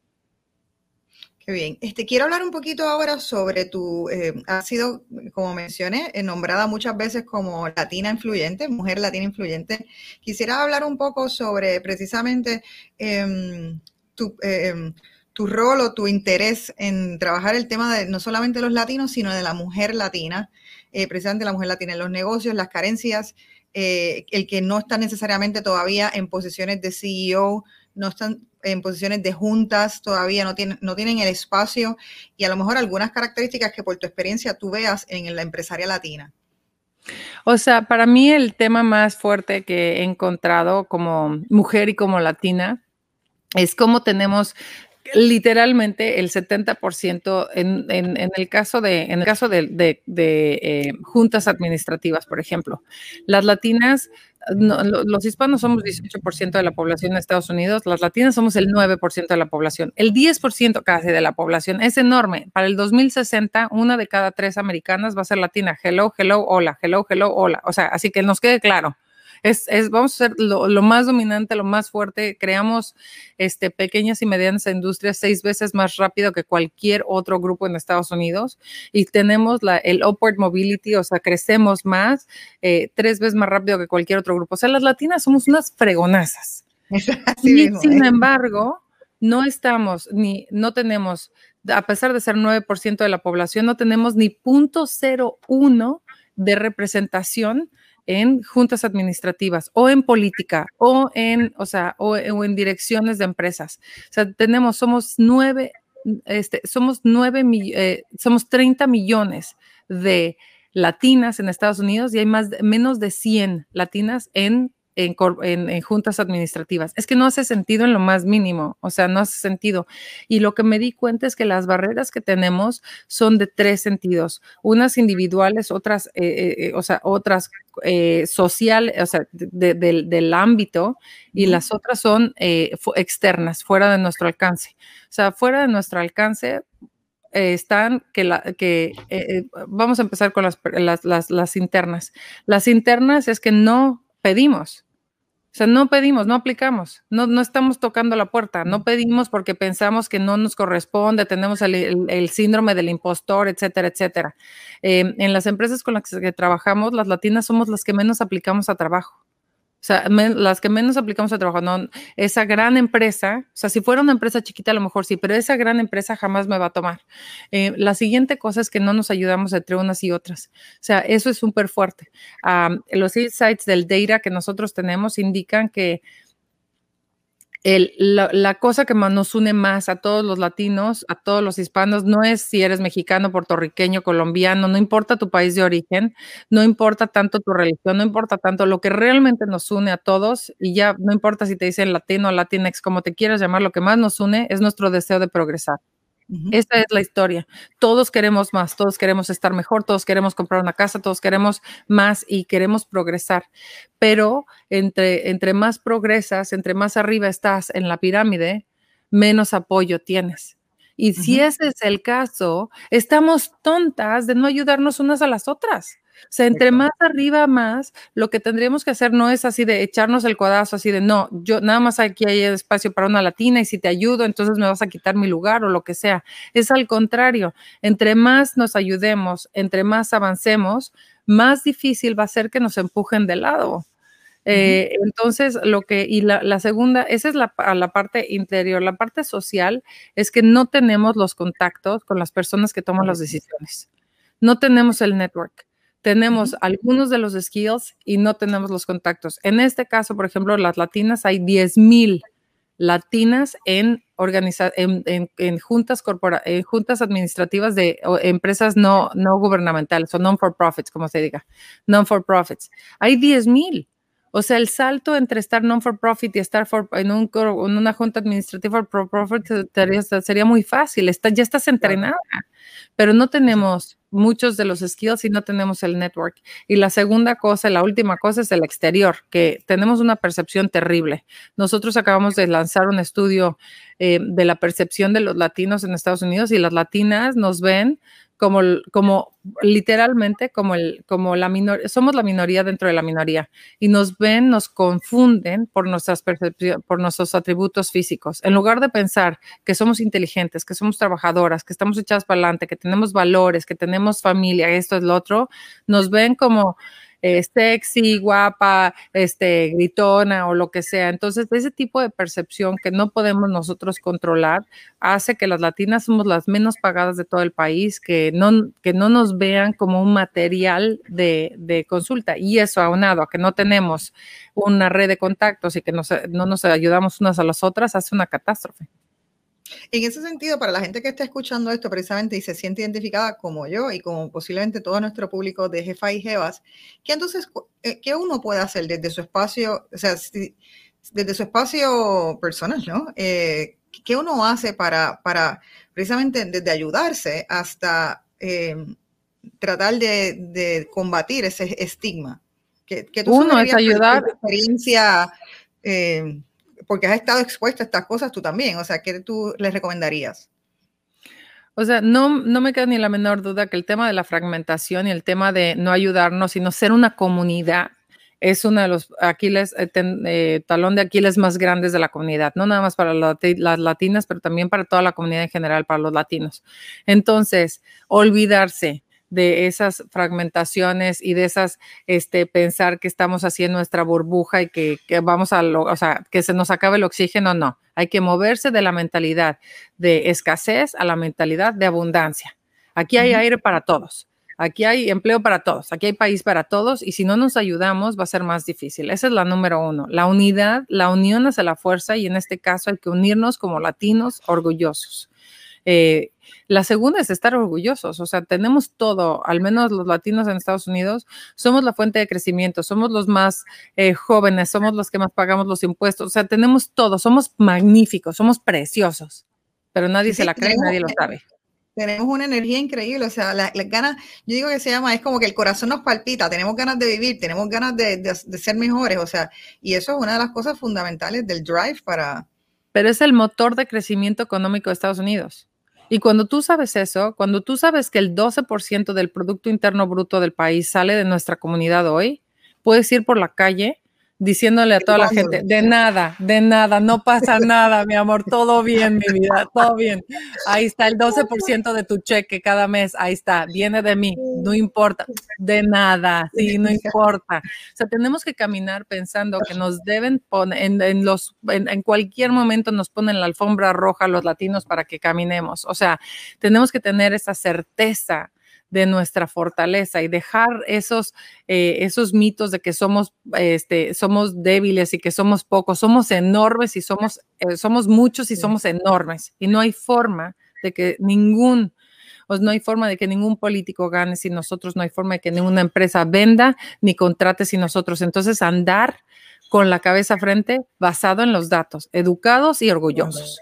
Bien. Este, quiero hablar un poquito ahora sobre tu, eh, has sido, como mencioné, eh, nombrada muchas veces como latina influyente, mujer latina influyente. Quisiera hablar un poco sobre precisamente em, tu, em, tu, rol o tu interés en trabajar el tema de no solamente los latinos, sino de la mujer latina, eh, precisamente la mujer latina en los negocios, las carencias, el que no está necesariamente todavía en posiciones de CEO, no están en posiciones de juntas todavía, no tienen, no tienen el espacio y a lo mejor algunas características que por tu experiencia tú veas en la empresaria latina. O sea, para mí el tema más fuerte que he encontrado como mujer y como latina es cómo tenemos literalmente el 70% en, en, el caso de, en el caso de, de, eh, juntas administrativas, por ejemplo. Las latinas, los hispanos somos 18% de la población de Estados Unidos, las latinas somos el 9% de la población. El 10% casi de la población es enorme. Para el 2060, una de cada tres americanas va a ser latina. Hello, hello, hola, hello, hello, hola. O sea, así que nos quede claro es, vamos a ser lo, más dominante, lo más fuerte. Creamos este, pequeñas y medianas industrias seis veces más rápido que cualquier otro grupo en Estados Unidos y tenemos la, el upward mobility, o sea, crecemos más, eh, tres veces más rápido que cualquier otro grupo. O sea, las latinas somos unas fregonazas. y sin ¿eh? embargo, no estamos ni no tenemos, a pesar de ser 9% de la población, no tenemos ni punto 0.01 de representación en juntas administrativas o en política o en, o sea, o, en direcciones de empresas. O sea, tenemos, somos nueve, este, somos nueve, eh, somos 30 millones de latinas en Estados Unidos y hay más, menos de 100 latinas en en, juntas administrativas. Es que no hace sentido en lo más mínimo, o sea, no hace sentido. Y lo que me di cuenta es que las barreras que tenemos son de tres sentidos, unas individuales, otras, eh, eh, eh, o sea, otras sociales, o sea, del ámbito, y las otras son externas, fuera de nuestro alcance. O sea, fuera de nuestro alcance, están que, la, que vamos a empezar con las, las, las, internas. Las internas es que no pedimos. O sea, no pedimos, no aplicamos, no, no estamos tocando la puerta, no pedimos porque pensamos que no nos corresponde, tenemos el, síndrome del impostor, etcétera, etcétera. Eh, en las empresas con las que trabajamos, las latinas somos las que menos aplicamos a trabajo. O sea, las que menos aplicamos a trabajo, no, esa gran empresa, o sea, si fuera una empresa chiquita a lo mejor sí, pero esa gran empresa jamás me va a tomar. Eh, la siguiente cosa es que no nos ayudamos entre unas y otras. O sea, eso es súper fuerte. los insights del data que nosotros tenemos indican que la, cosa que nos une más a todos los latinos, a todos los hispanos, no es si eres mexicano, puertorriqueño, colombiano, no importa tu país de origen, no importa tanto tu religión, no importa tanto lo que realmente nos une a todos, y ya no importa si te dicen latino, latinex, como te quieras llamar, lo que más nos une es nuestro deseo de progresar. Esta es la historia. Todos queremos más, todos queremos estar mejor, todos queremos comprar una casa, todos queremos más y queremos progresar. Pero entre, entre más progresas, entre más arriba estás en la pirámide, menos apoyo tienes. Y si ese es el caso, estamos tontas de no ayudarnos unas a las otras. O sea, entre más arriba más, lo que tendríamos que hacer no es así de echarnos el codazo, así de no, yo nada más aquí hay espacio para una latina y si te ayudo, entonces me vas a quitar mi lugar o lo que sea. Es al contrario, entre más nos ayudemos, entre más avancemos, más difícil va a ser que nos empujen de lado. Eh, entonces, lo que, y la, segunda, esa es la, la, parte interior. La parte social es que no tenemos los contactos con las personas que toman las decisiones. No tenemos el network tenemos algunos de los skills y no tenemos los contactos. En este caso, por ejemplo, las latinas, hay 10 mil latinas en, en, en, juntas, corpora en juntas administrativas de empresas no, no gubernamentales o non-for-profits, como se diga, non-for-profits. Hay 10 mil. O sea, el salto entre estar non-for-profit y estar en, un, en, una junta administrativa for-profit sería, sería, muy fácil. Está, ya estás entrenada, pero no tenemos muchos de los skills y no tenemos el network. Y la segunda cosa, la última cosa es el exterior, que tenemos una percepción terrible. Nosotros acabamos de lanzar un estudio eh, de la percepción de los latinos en Estados Unidos y las latinas nos ven como, como literalmente como, el, como la minoría, somos la minoría dentro de la minoría y nos ven, nos confunden por, nuestras por nuestros atributos físicos. En lugar de pensar que somos inteligentes, que somos trabajadoras, que estamos echadas para adelante, que tenemos valores, que tenemos familia, esto es lo otro, nos ven como eh, sexy, guapa, este, gritona o lo que sea. Entonces, ese tipo de percepción que no podemos nosotros controlar hace que las latinas somos las menos pagadas de todo el país, que no, que no nos vean como un material de, de consulta. Y eso aunado a que no tenemos una red de contactos y que no nos ayudamos unas a las otras, hace una catástrofe. En ese sentido, para la gente que está escuchando esto precisamente y se siente identificada como yo y como posiblemente todo nuestro público de Jefa y Jevas, ¿qué entonces, eh, qué uno puede hacer desde su espacio, o sea, desde su espacio personal, ¿no? Eh, ¿Qué uno hace para, para precisamente desde ayudarse hasta em, tratar de, combatir ese estigma? ¿Qué, tú uno es ayudar. experiencia em, porque has estado expuesta a estas cosas tú también, o sea, ¿qué tú les recomendarías? O sea, no, no me queda ni la menor duda que el tema de la fragmentación y el tema de no ayudarnos, sino ser una comunidad, es uno de los Aquiles, eh, eh, talón de Aquiles más grandes de la comunidad, no nada más para las latinas, pero también para toda la comunidad en general, para los latinos. Entonces, olvidarse de esas fragmentaciones y de esas, este, pensar que estamos haciendo nuestra burbuja y que, vamos a, lo, o sea, que se nos acabe el oxígeno, no. Hay que moverse de la mentalidad de escasez a la mentalidad de abundancia. Aquí hay aire para todos. Aquí hay empleo para todos, aquí hay país para todos y si no nos ayudamos va a ser más difícil. Esa es la número uno. La unidad, la unión hace la fuerza y en este caso hay que unirnos como latinos orgullosos. Eh, la segunda es estar orgullosos, o sea, tenemos todo, al menos los latinos en Estados Unidos, somos la fuente de crecimiento, somos los más eh, jóvenes, somos los que más pagamos los impuestos, o sea, tenemos todo, somos magníficos, somos preciosos, pero nadie se la cree, nadie lo sabe. Tenemos una energía increíble, o sea, las ganas, yo digo que se llama, es como que el corazón nos palpita, tenemos ganas de vivir, tenemos ganas de, de ser mejores, o sea, y eso es una de las cosas fundamentales del drive para... Pero es el motor de crecimiento económico de Estados Unidos. Y cuando tú sabes eso, cuando tú sabes que el 12% del Producto Interno Bruto del país sale de nuestra comunidad hoy, puedes ir por la calle diciéndole a toda la gente, de nada, de nada, no pasa nada, mi amor, todo bien, mi vida, todo bien. Ahí está el 12% de tu cheque cada mes, ahí está, viene de mí, no importa, de nada, sí, no importa. O sea, tenemos que caminar pensando que nos deben poner, en, los, en cualquier momento nos ponen la alfombra roja los latinos para que caminemos. O sea, tenemos que tener esa certeza de nuestra fortaleza y dejar esos, eh, esos mitos de que somos, este, somos débiles y que somos pocos, somos enormes y somos, eh, somos muchos y somos enormes. Y no hay forma de que ningún, pues no hay forma de que ningún político gane sin nosotros, no hay forma de que ninguna empresa venda ni contrate sin nosotros. Entonces, andar con la cabeza frente basado en los datos, educados y orgullosos.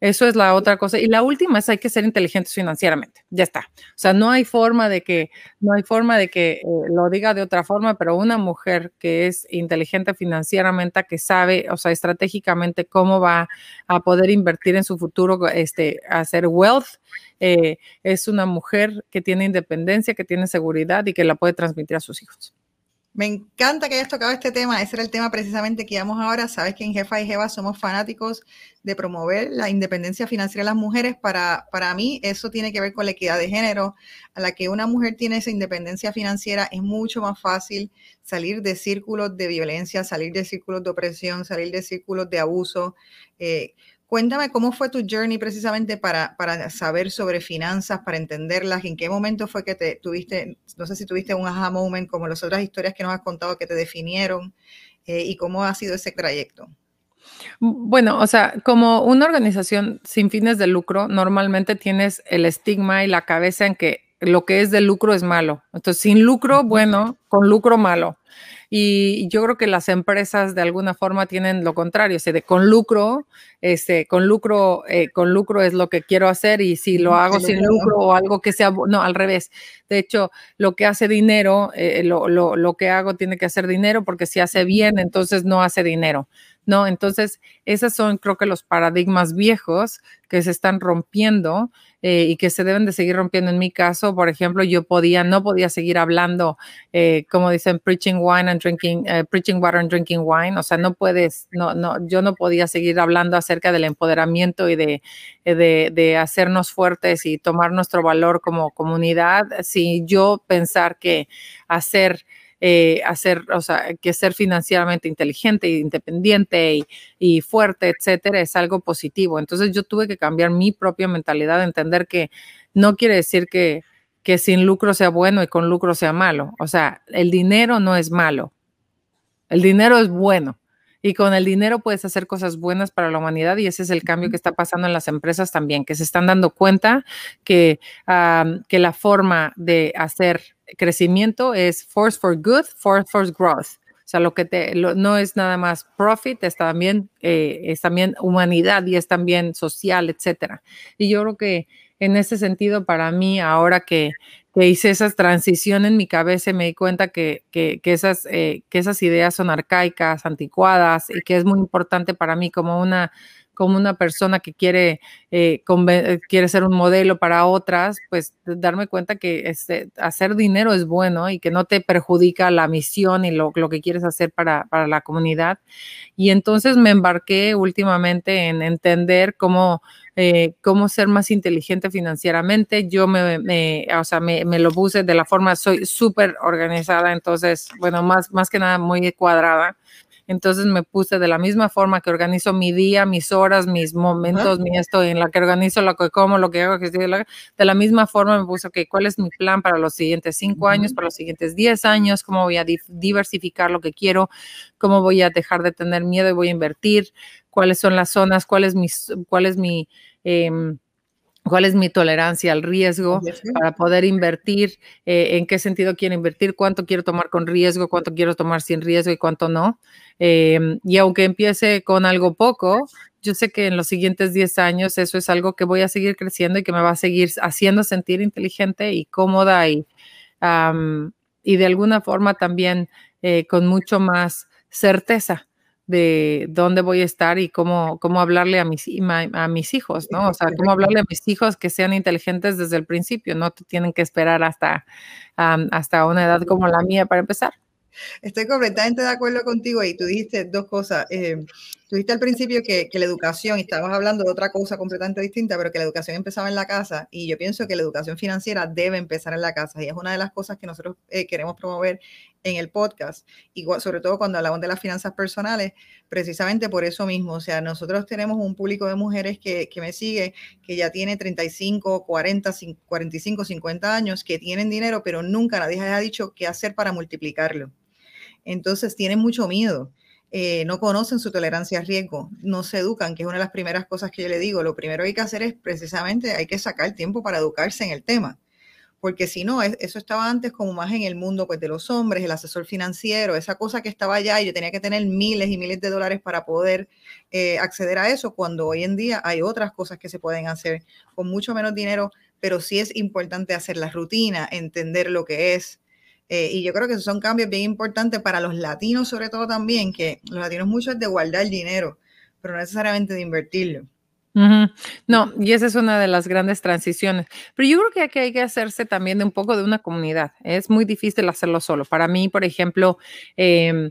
Eso es la otra cosa. Y la última es hay que ser inteligentes financieramente. Ya está. O sea, no hay forma de que, no hay forma de que eh, lo diga de otra forma, pero una mujer que es inteligente financieramente, que sabe, o sea, estratégicamente cómo va a poder invertir en su futuro, este, hacer wealth, eh, es una mujer que tiene independencia, que tiene seguridad y que la puede transmitir a sus hijos. Me encanta que hayas tocado este tema. Ese era el tema precisamente que íbamos ahora. Sabes que en Jefa y Jeva somos fanáticos de promover la independencia financiera de las mujeres. Para, para mí, eso tiene que ver con la equidad de género. A la que una mujer tiene esa independencia financiera, es mucho más fácil salir de círculos de violencia, salir de círculos de opresión, salir de círculos de abuso. Eh, Cuéntame cómo fue tu journey precisamente para, para, saber sobre finanzas, para entenderlas, en qué momento fue que te tuviste, no sé si tuviste un aha moment como las otras historias que nos has contado que te definieron eh, y cómo ha sido ese trayecto. Bueno, o sea, como una organización sin fines de lucro, normalmente tienes el estigma y la cabeza en que lo que es de lucro es malo. Entonces, sin lucro, bueno, con lucro malo. Y yo creo que las empresas de alguna forma tienen lo contrario, o de con lucro, este, con lucro, eh, con lucro es lo que quiero hacer y si lo hago sin lucro o algo que sea, no, al revés. De hecho, lo que hace dinero, eh, lo, lo, lo que hago tiene que hacer dinero porque si hace bien, entonces no hace dinero. ¿no? Entonces, esos son creo que los paradigmas viejos que se están rompiendo eh, y que se deben de seguir rompiendo. En mi caso, por ejemplo, yo podía, no podía seguir hablando, eh, como dicen, preaching wine and drinking, eh, preaching water and drinking wine. O sea, no puedes, no, no, yo no podía seguir hablando acerca del empoderamiento y de, de, de hacernos fuertes y tomar nuestro valor como comunidad si yo pensar que hacer eh, hacer, o sea, que ser financieramente inteligente, independiente y, fuerte, etcétera, es algo positivo. Entonces yo tuve que cambiar mi propia mentalidad, entender que no quiere decir que, que sin lucro sea bueno y con lucro sea malo. O sea, el dinero no es malo. El dinero es bueno. Y con el dinero puedes hacer cosas buenas para la humanidad y ese es el cambio que está pasando en las empresas también, que se están dando cuenta que, que la forma de hacer crecimiento es force for good, force for growth. O sea, lo que te, no es nada más profit, es también, eh, es también humanidad y es también social, etcétera. Y yo creo que en ese sentido, para mí, ahora que, que hice esa transición en mi cabeza, me di cuenta que, que, que esas, eh, que esas ideas son arcaicas, anticuadas y que es muy importante para mí como una como una persona que quiere, eh, eh, quiere ser un modelo para otras, pues darme cuenta que este, hacer dinero es bueno y que no te perjudica la misión y lo, lo que quieres hacer para, para, la comunidad. Y entonces me embarqué últimamente en entender cómo, eh, cómo ser más inteligente financieramente. Yo me, me o sea, me, lo puse de la forma, soy súper organizada, entonces, bueno, más, más que nada muy cuadrada. Entonces me puse de la misma forma que organizo mi día, mis horas, mis momentos, mi esto, en la que organizo lo que como, lo que hago, de la misma forma me puse, ok, ¿cuál es mi plan para los siguientes cinco años, para los siguientes diez años? ¿Cómo voy a diversificar lo que quiero? ¿Cómo voy a dejar de tener miedo y voy a invertir? ¿Cuáles son las zonas? ¿Cuál es mi, cuál es mi eh, cuál es mi tolerancia al riesgo para poder invertir, eh, en qué sentido quiero invertir, cuánto quiero tomar con riesgo, cuánto quiero tomar sin riesgo y cuánto no. Em, y aunque empiece con algo poco, yo sé que en los siguientes 10 años eso es algo que voy a seguir creciendo y que me va a seguir haciendo sentir inteligente y cómoda y, y de alguna forma también eh, con mucho más certeza de dónde voy a estar y cómo, cómo hablarle a mis, a mis hijos, ¿no? O sea, cómo hablarle a mis hijos que sean inteligentes desde el principio, no te tienen que esperar hasta, hasta una edad como la mía para empezar. Estoy completamente de acuerdo contigo y tú dijiste dos cosas. Eh, tú dijiste al principio que, que, la educación, y estabas hablando de otra cosa completamente distinta, pero que la educación empezaba en la casa y yo pienso que la educación financiera debe empezar en la casa y es una de las cosas que nosotros eh, queremos promover en el podcast, y sobre todo cuando hablamos de las finanzas personales, precisamente por eso mismo. O sea, nosotros tenemos un público de mujeres que, que me sigue, que ya tiene 35, 40, 45, 50 años, que tienen dinero, pero nunca nadie les ha dicho qué hacer para multiplicarlo. Entonces tienen mucho miedo. Eh, no conocen su tolerancia a riesgo, no se educan, que es una de las primeras cosas que yo le digo. Lo primero que hay que hacer es precisamente, hay que sacar tiempo para educarse en el tema, porque si no, eso estaba antes como más en el mundo pues, de los hombres, el asesor financiero, esa cosa que estaba allá y yo tenía que tener miles y miles de dólares para poder eh, acceder a eso, cuando hoy en día hay otras cosas que se pueden hacer con mucho menos dinero, pero sí es importante hacer la rutina, entender lo que es eh, y yo creo que esos son cambios bien importantes para los latinos, sobre todo también, que los latinos mucho es de guardar dinero, pero no necesariamente de invertirlo. No, y esa es una de las grandes transiciones. Pero yo creo que aquí hay que hacerse también de un poco de una comunidad. Es muy difícil hacerlo solo. Para mí, por ejemplo, em,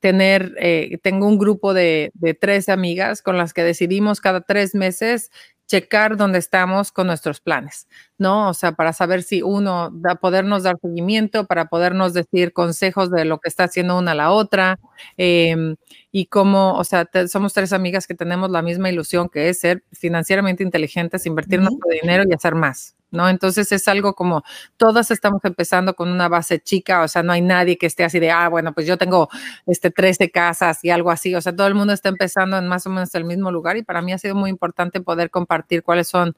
tener, eh, tengo un grupo de, de tres amigas con las que decidimos cada tres meses checar dónde estamos con nuestros planes, ¿no? O sea, para saber si uno, da, podernos dar seguimiento, para podernos decir consejos de lo que está haciendo una a la otra, em, y cómo, o sea, somos tres amigas que tenemos la misma ilusión que es ser financieramente inteligentes, invertir nuestro dinero y hacer más. ¿No? Entonces es algo como todas estamos empezando con una base chica, o sea, no hay nadie que esté así de, ah, bueno, pues yo tengo este 13 casas y algo así, o sea, todo el mundo está empezando en más o menos el mismo lugar y para mí ha sido muy importante poder compartir cuáles son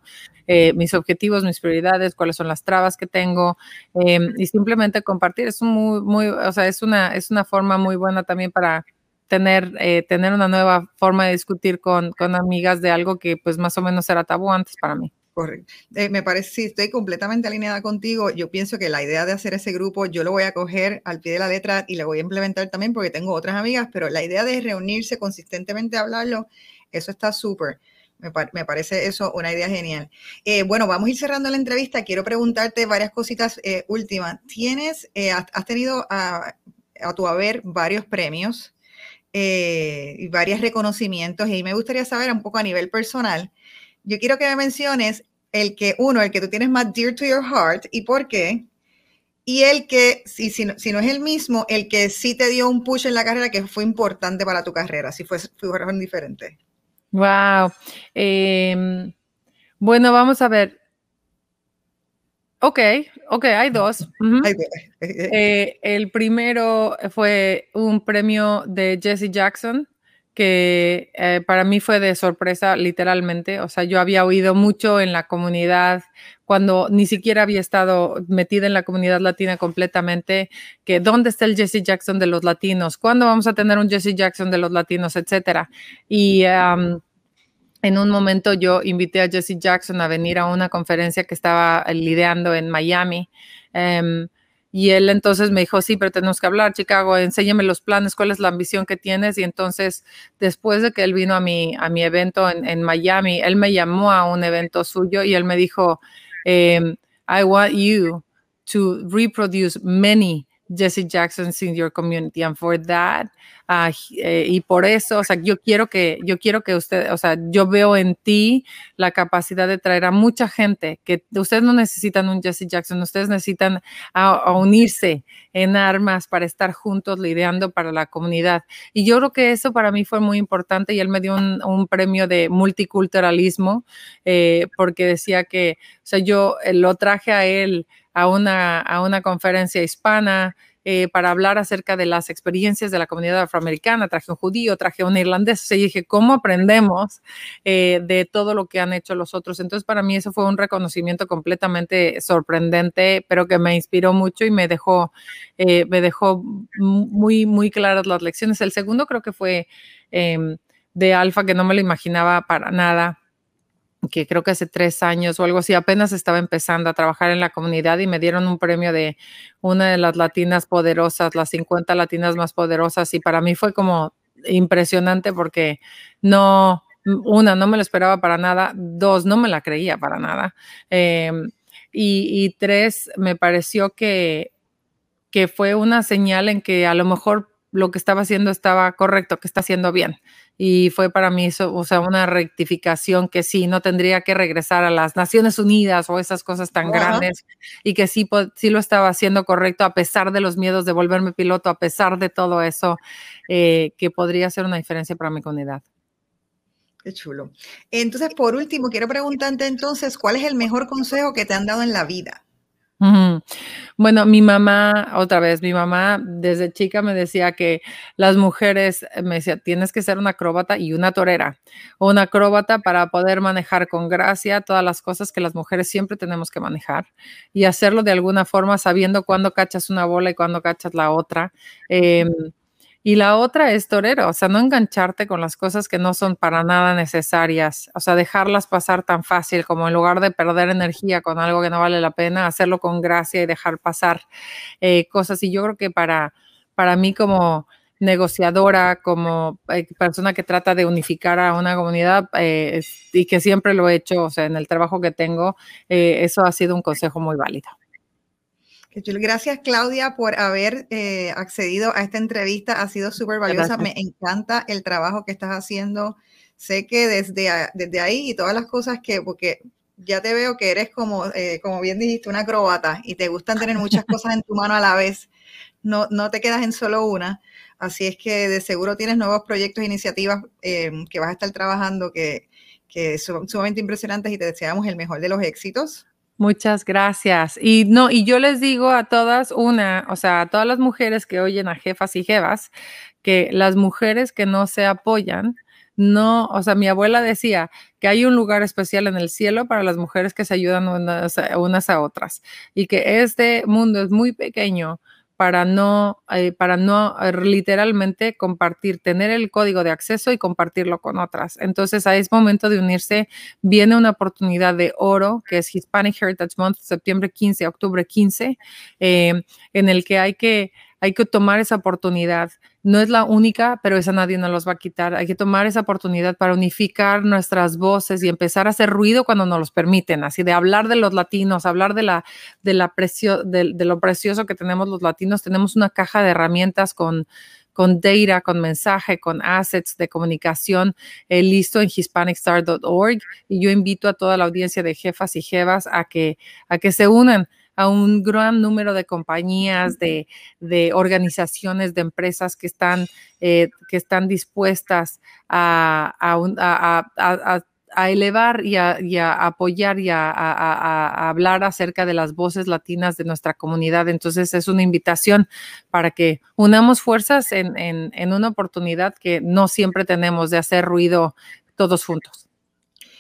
eh, mis objetivos, mis prioridades, cuáles son las trabas que tengo em, y simplemente compartir. Es muy, muy, o sea, es una, es una forma muy buena también para tener, eh, tener una nueva forma de discutir con, con amigas de algo que pues más o menos era tabú antes para mí. Correcto. Eh, me parece, sí, estoy completamente alineada contigo. Yo pienso que la idea de hacer ese grupo, yo lo voy a coger al pie de la letra y lo voy a implementar también porque tengo otras amigas, pero la idea de reunirse consistentemente a hablarlo, eso está súper. Me, parece eso una idea genial. Eh, bueno, vamos a ir cerrando la entrevista. Quiero preguntarte varias cositas eh, últimas. Tienes, has, tenido a, a, tu haber varios premios y varios reconocimientos y me gustaría saber un poco a nivel personal yo quiero que me menciones el que, uno, el que tú tienes más dear to your heart y por qué. Y el que, si, si, no, es el mismo, el que sí te dio un push en la carrera que fue importante para tu carrera, si fue, fueron diferentes. Wow. Em, bueno, vamos a ver. Ok, ok, hay dos. Eh, el primero fue un premio de Jesse Jackson que eh, para mí fue de sorpresa, literalmente. O sea, yo había oído mucho en la comunidad cuando ni siquiera había estado metida en la comunidad latina completamente, que dónde está el Jesse Jackson de los latinos, cuándo vamos a tener un Jesse Jackson de los latinos, etcétera. Y en un momento yo invité a Jesse Jackson a venir a una conferencia que estaba lidiando en Miami. Em, y él entonces me dijo, sí, pero tenemos que hablar, Chicago, enséñame los planes, cuál es la ambición que tienes. Y entonces, después de que él vino a mi, a mi evento en, Miami, él me llamó a un evento suyo y él me dijo, em, I want you to reproduce many Jesse Jacksons in your community. And for that, eh, y por eso, o sea, yo quiero que, yo quiero que usted, o sea, yo veo en ti la capacidad de traer a mucha gente, que ustedes no necesitan un Jesse Jackson, ustedes necesitan a, unirse en armas para estar juntos lidiando para la comunidad. Y yo creo que eso para mí fue muy importante y él me dio un, premio de multiculturalismo eh, porque decía que, o sea, yo eh, lo traje a él a una, a una conferencia hispana eh, para hablar acerca de las experiencias de la comunidad afroamericana. Traje un judío, traje un irlandés. y dije, ¿cómo aprendemos eh, de todo lo que han hecho los otros? Entonces, para mí eso fue un reconocimiento completamente sorprendente, pero que me inspiró mucho y me dejó, eh, me dejó muy, muy claras las lecciones. El segundo creo que fue em, de Alfa, que no me lo imaginaba para nada que creo que hace tres años o algo así, apenas estaba empezando a trabajar en la comunidad y me dieron un premio de una de las latinas poderosas, las 50 latinas más poderosas y para mí fue como impresionante porque no, una, no me lo esperaba para nada, dos, no me la creía para nada em, y, y, tres, me pareció que, que fue una señal en que a lo mejor lo que estaba haciendo estaba correcto, que está haciendo bien y fue para mí eso, o sea, una rectificación que sí, no tendría que regresar a las Naciones Unidas o esas cosas tan grandes y que sí, sí lo estaba haciendo correcto a pesar de los miedos de volverme piloto, a pesar de todo eso, eh, que podría ser una diferencia para mi comunidad. Qué chulo. Entonces, por último, quiero preguntarte entonces, ¿cuál es el mejor consejo que te han dado en la vida? Bueno, mi mamá, otra vez, mi mamá desde chica me decía que las mujeres, eh, me decía, tienes que ser una acróbata y una torera, o una acróbata para poder manejar con gracia todas las cosas que las mujeres siempre tenemos que manejar y hacerlo de alguna forma sabiendo cuándo cachas una bola y cuándo cachas la otra. Em, y la otra es torero, o sea, no engancharte con las cosas que no son para nada necesarias, o sea, dejarlas pasar tan fácil como en lugar de perder energía con algo que no vale la pena, hacerlo con gracia y dejar pasar eh, cosas. Y yo creo que para, para mí como negociadora, como eh, persona que trata de unificar a una comunidad eh, y que siempre lo he hecho, o sea, en el trabajo que tengo, eso ha sido un consejo muy válido. Gracias, Claudia, por haber eh, accedido a esta entrevista. Ha sido súper valiosa. Me encanta el trabajo que estás haciendo. Sé que desde, desde ahí y todas las cosas que, porque ya te veo que eres como, eh, como bien dijiste, una acróbata y te gustan tener muchas cosas en tu mano a la vez. No, no te quedas en solo una. Así es que de seguro tienes nuevos proyectos e iniciativas eh, que vas a estar trabajando que, que son sumamente impresionantes y te deseamos el mejor de los éxitos. Muchas gracias. Y no, y yo les digo a todas una, o sea, a todas las mujeres que oyen a jefas y jefas, que las mujeres que no se apoyan, no, o sea, mi abuela decía que hay un lugar especial en el cielo para las mujeres que se ayudan unas a otras y que este mundo es muy pequeño para no, eh, para no eh, literalmente compartir, tener el código de acceso y compartirlo con otras. Entonces, ahí es momento de unirse. Viene una oportunidad de oro, que es Hispanic Heritage Month, septiembre 15, octubre 15, en el que hay que hay que tomar esa oportunidad. No es la única, pero esa nadie nos los va a quitar. Hay que tomar esa oportunidad para unificar nuestras voces y empezar a hacer ruido cuando nos los permiten, así de hablar de los latinos, hablar de, la, de, lo precioso que tenemos los latinos. Tenemos una caja de herramientas con con data, con mensaje, con assets de comunicación eh, listo en hispanicstar.org y yo invito a toda la audiencia de jefas y jevas a que, a que se unan a un gran número de compañías, de, organizaciones, de empresas que están, eh, que están dispuestas a, elevar y a, apoyar y a, hablar acerca de las voces latinas de nuestra comunidad. Entonces es una invitación para que unamos fuerzas en, en una oportunidad que no siempre tenemos de hacer ruido todos juntos.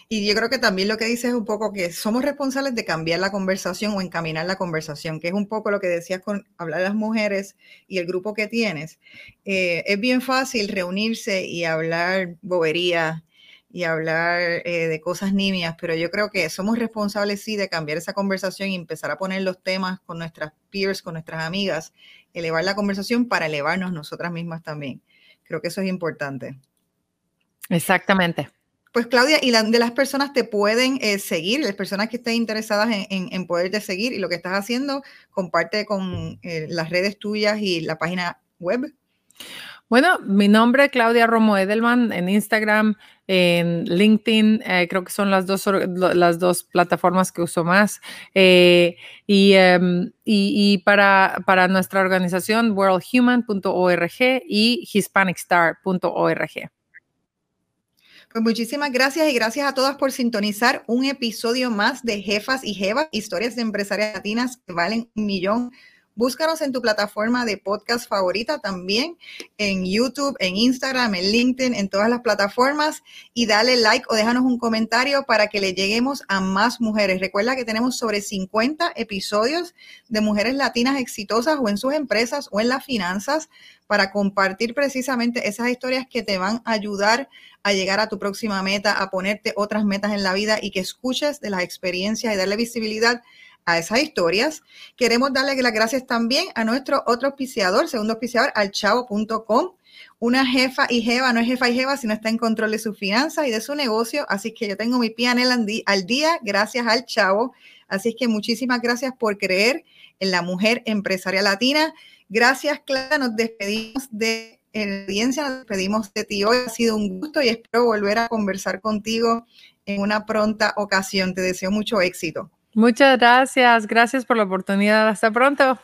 Y yo creo que también lo que dice es un poco que somos responsables de cambiar la conversación o encaminar la conversación, que es un poco lo que decías con hablar de las mujeres y el grupo que tienes. Eh, es bien fácil reunirse y hablar bobería y hablar eh, de cosas nimias, pero yo creo que somos responsables sí de cambiar esa conversación y empezar a poner los temas con nuestras peers, con nuestras amigas, elevar la conversación para elevarnos nosotras mismas también. Creo que eso es importante. Exactamente. Pues Claudia, y de las personas te pueden eh, seguir, las personas que estén interesadas en, en, poderte seguir y lo que estás haciendo, comparte con eh, las redes tuyas y la página web. Bueno, mi nombre es Claudia Romo Edelman en Instagram, en LinkedIn, eh, creo que son las dos, las dos plataformas que uso más. Em, y, y, para, para nuestra organización, worldhuman.org y hispanicstar.org. Pues muchísimas gracias y gracias a todas por sintonizar un episodio más de Jefas y Jevas, historias de empresarias latinas que valen un millón Búscanos en tu plataforma de podcast favorita también, en YouTube, en Instagram, en LinkedIn, en todas las plataformas y dale like o déjanos un comentario para que le lleguemos a más mujeres. Recuerda que tenemos sobre 50 episodios de mujeres latinas exitosas o en sus empresas o en las finanzas para compartir precisamente esas historias que te van a ayudar a llegar a tu próxima meta, a ponerte otras metas en la vida y que escuches de las experiencias y darle visibilidad a esas historias. Queremos darle las gracias también a nuestro otro auspiciador, segundo auspiciador, al chavo.com. Una jefa y jeva no es jefa y jeva, sino está en control de sus finanzas y de su negocio. Así que yo tengo mi pie al día gracias al chavo. Así que muchísimas gracias por creer en la mujer empresaria latina. Gracias, Clara. Nos despedimos de la audiencia, nos despedimos de ti hoy. Ha sido un gusto y espero volver a conversar contigo en una pronta ocasión. Te deseo mucho éxito. Muchas gracias, gracias por la oportunidad. Hasta pronto.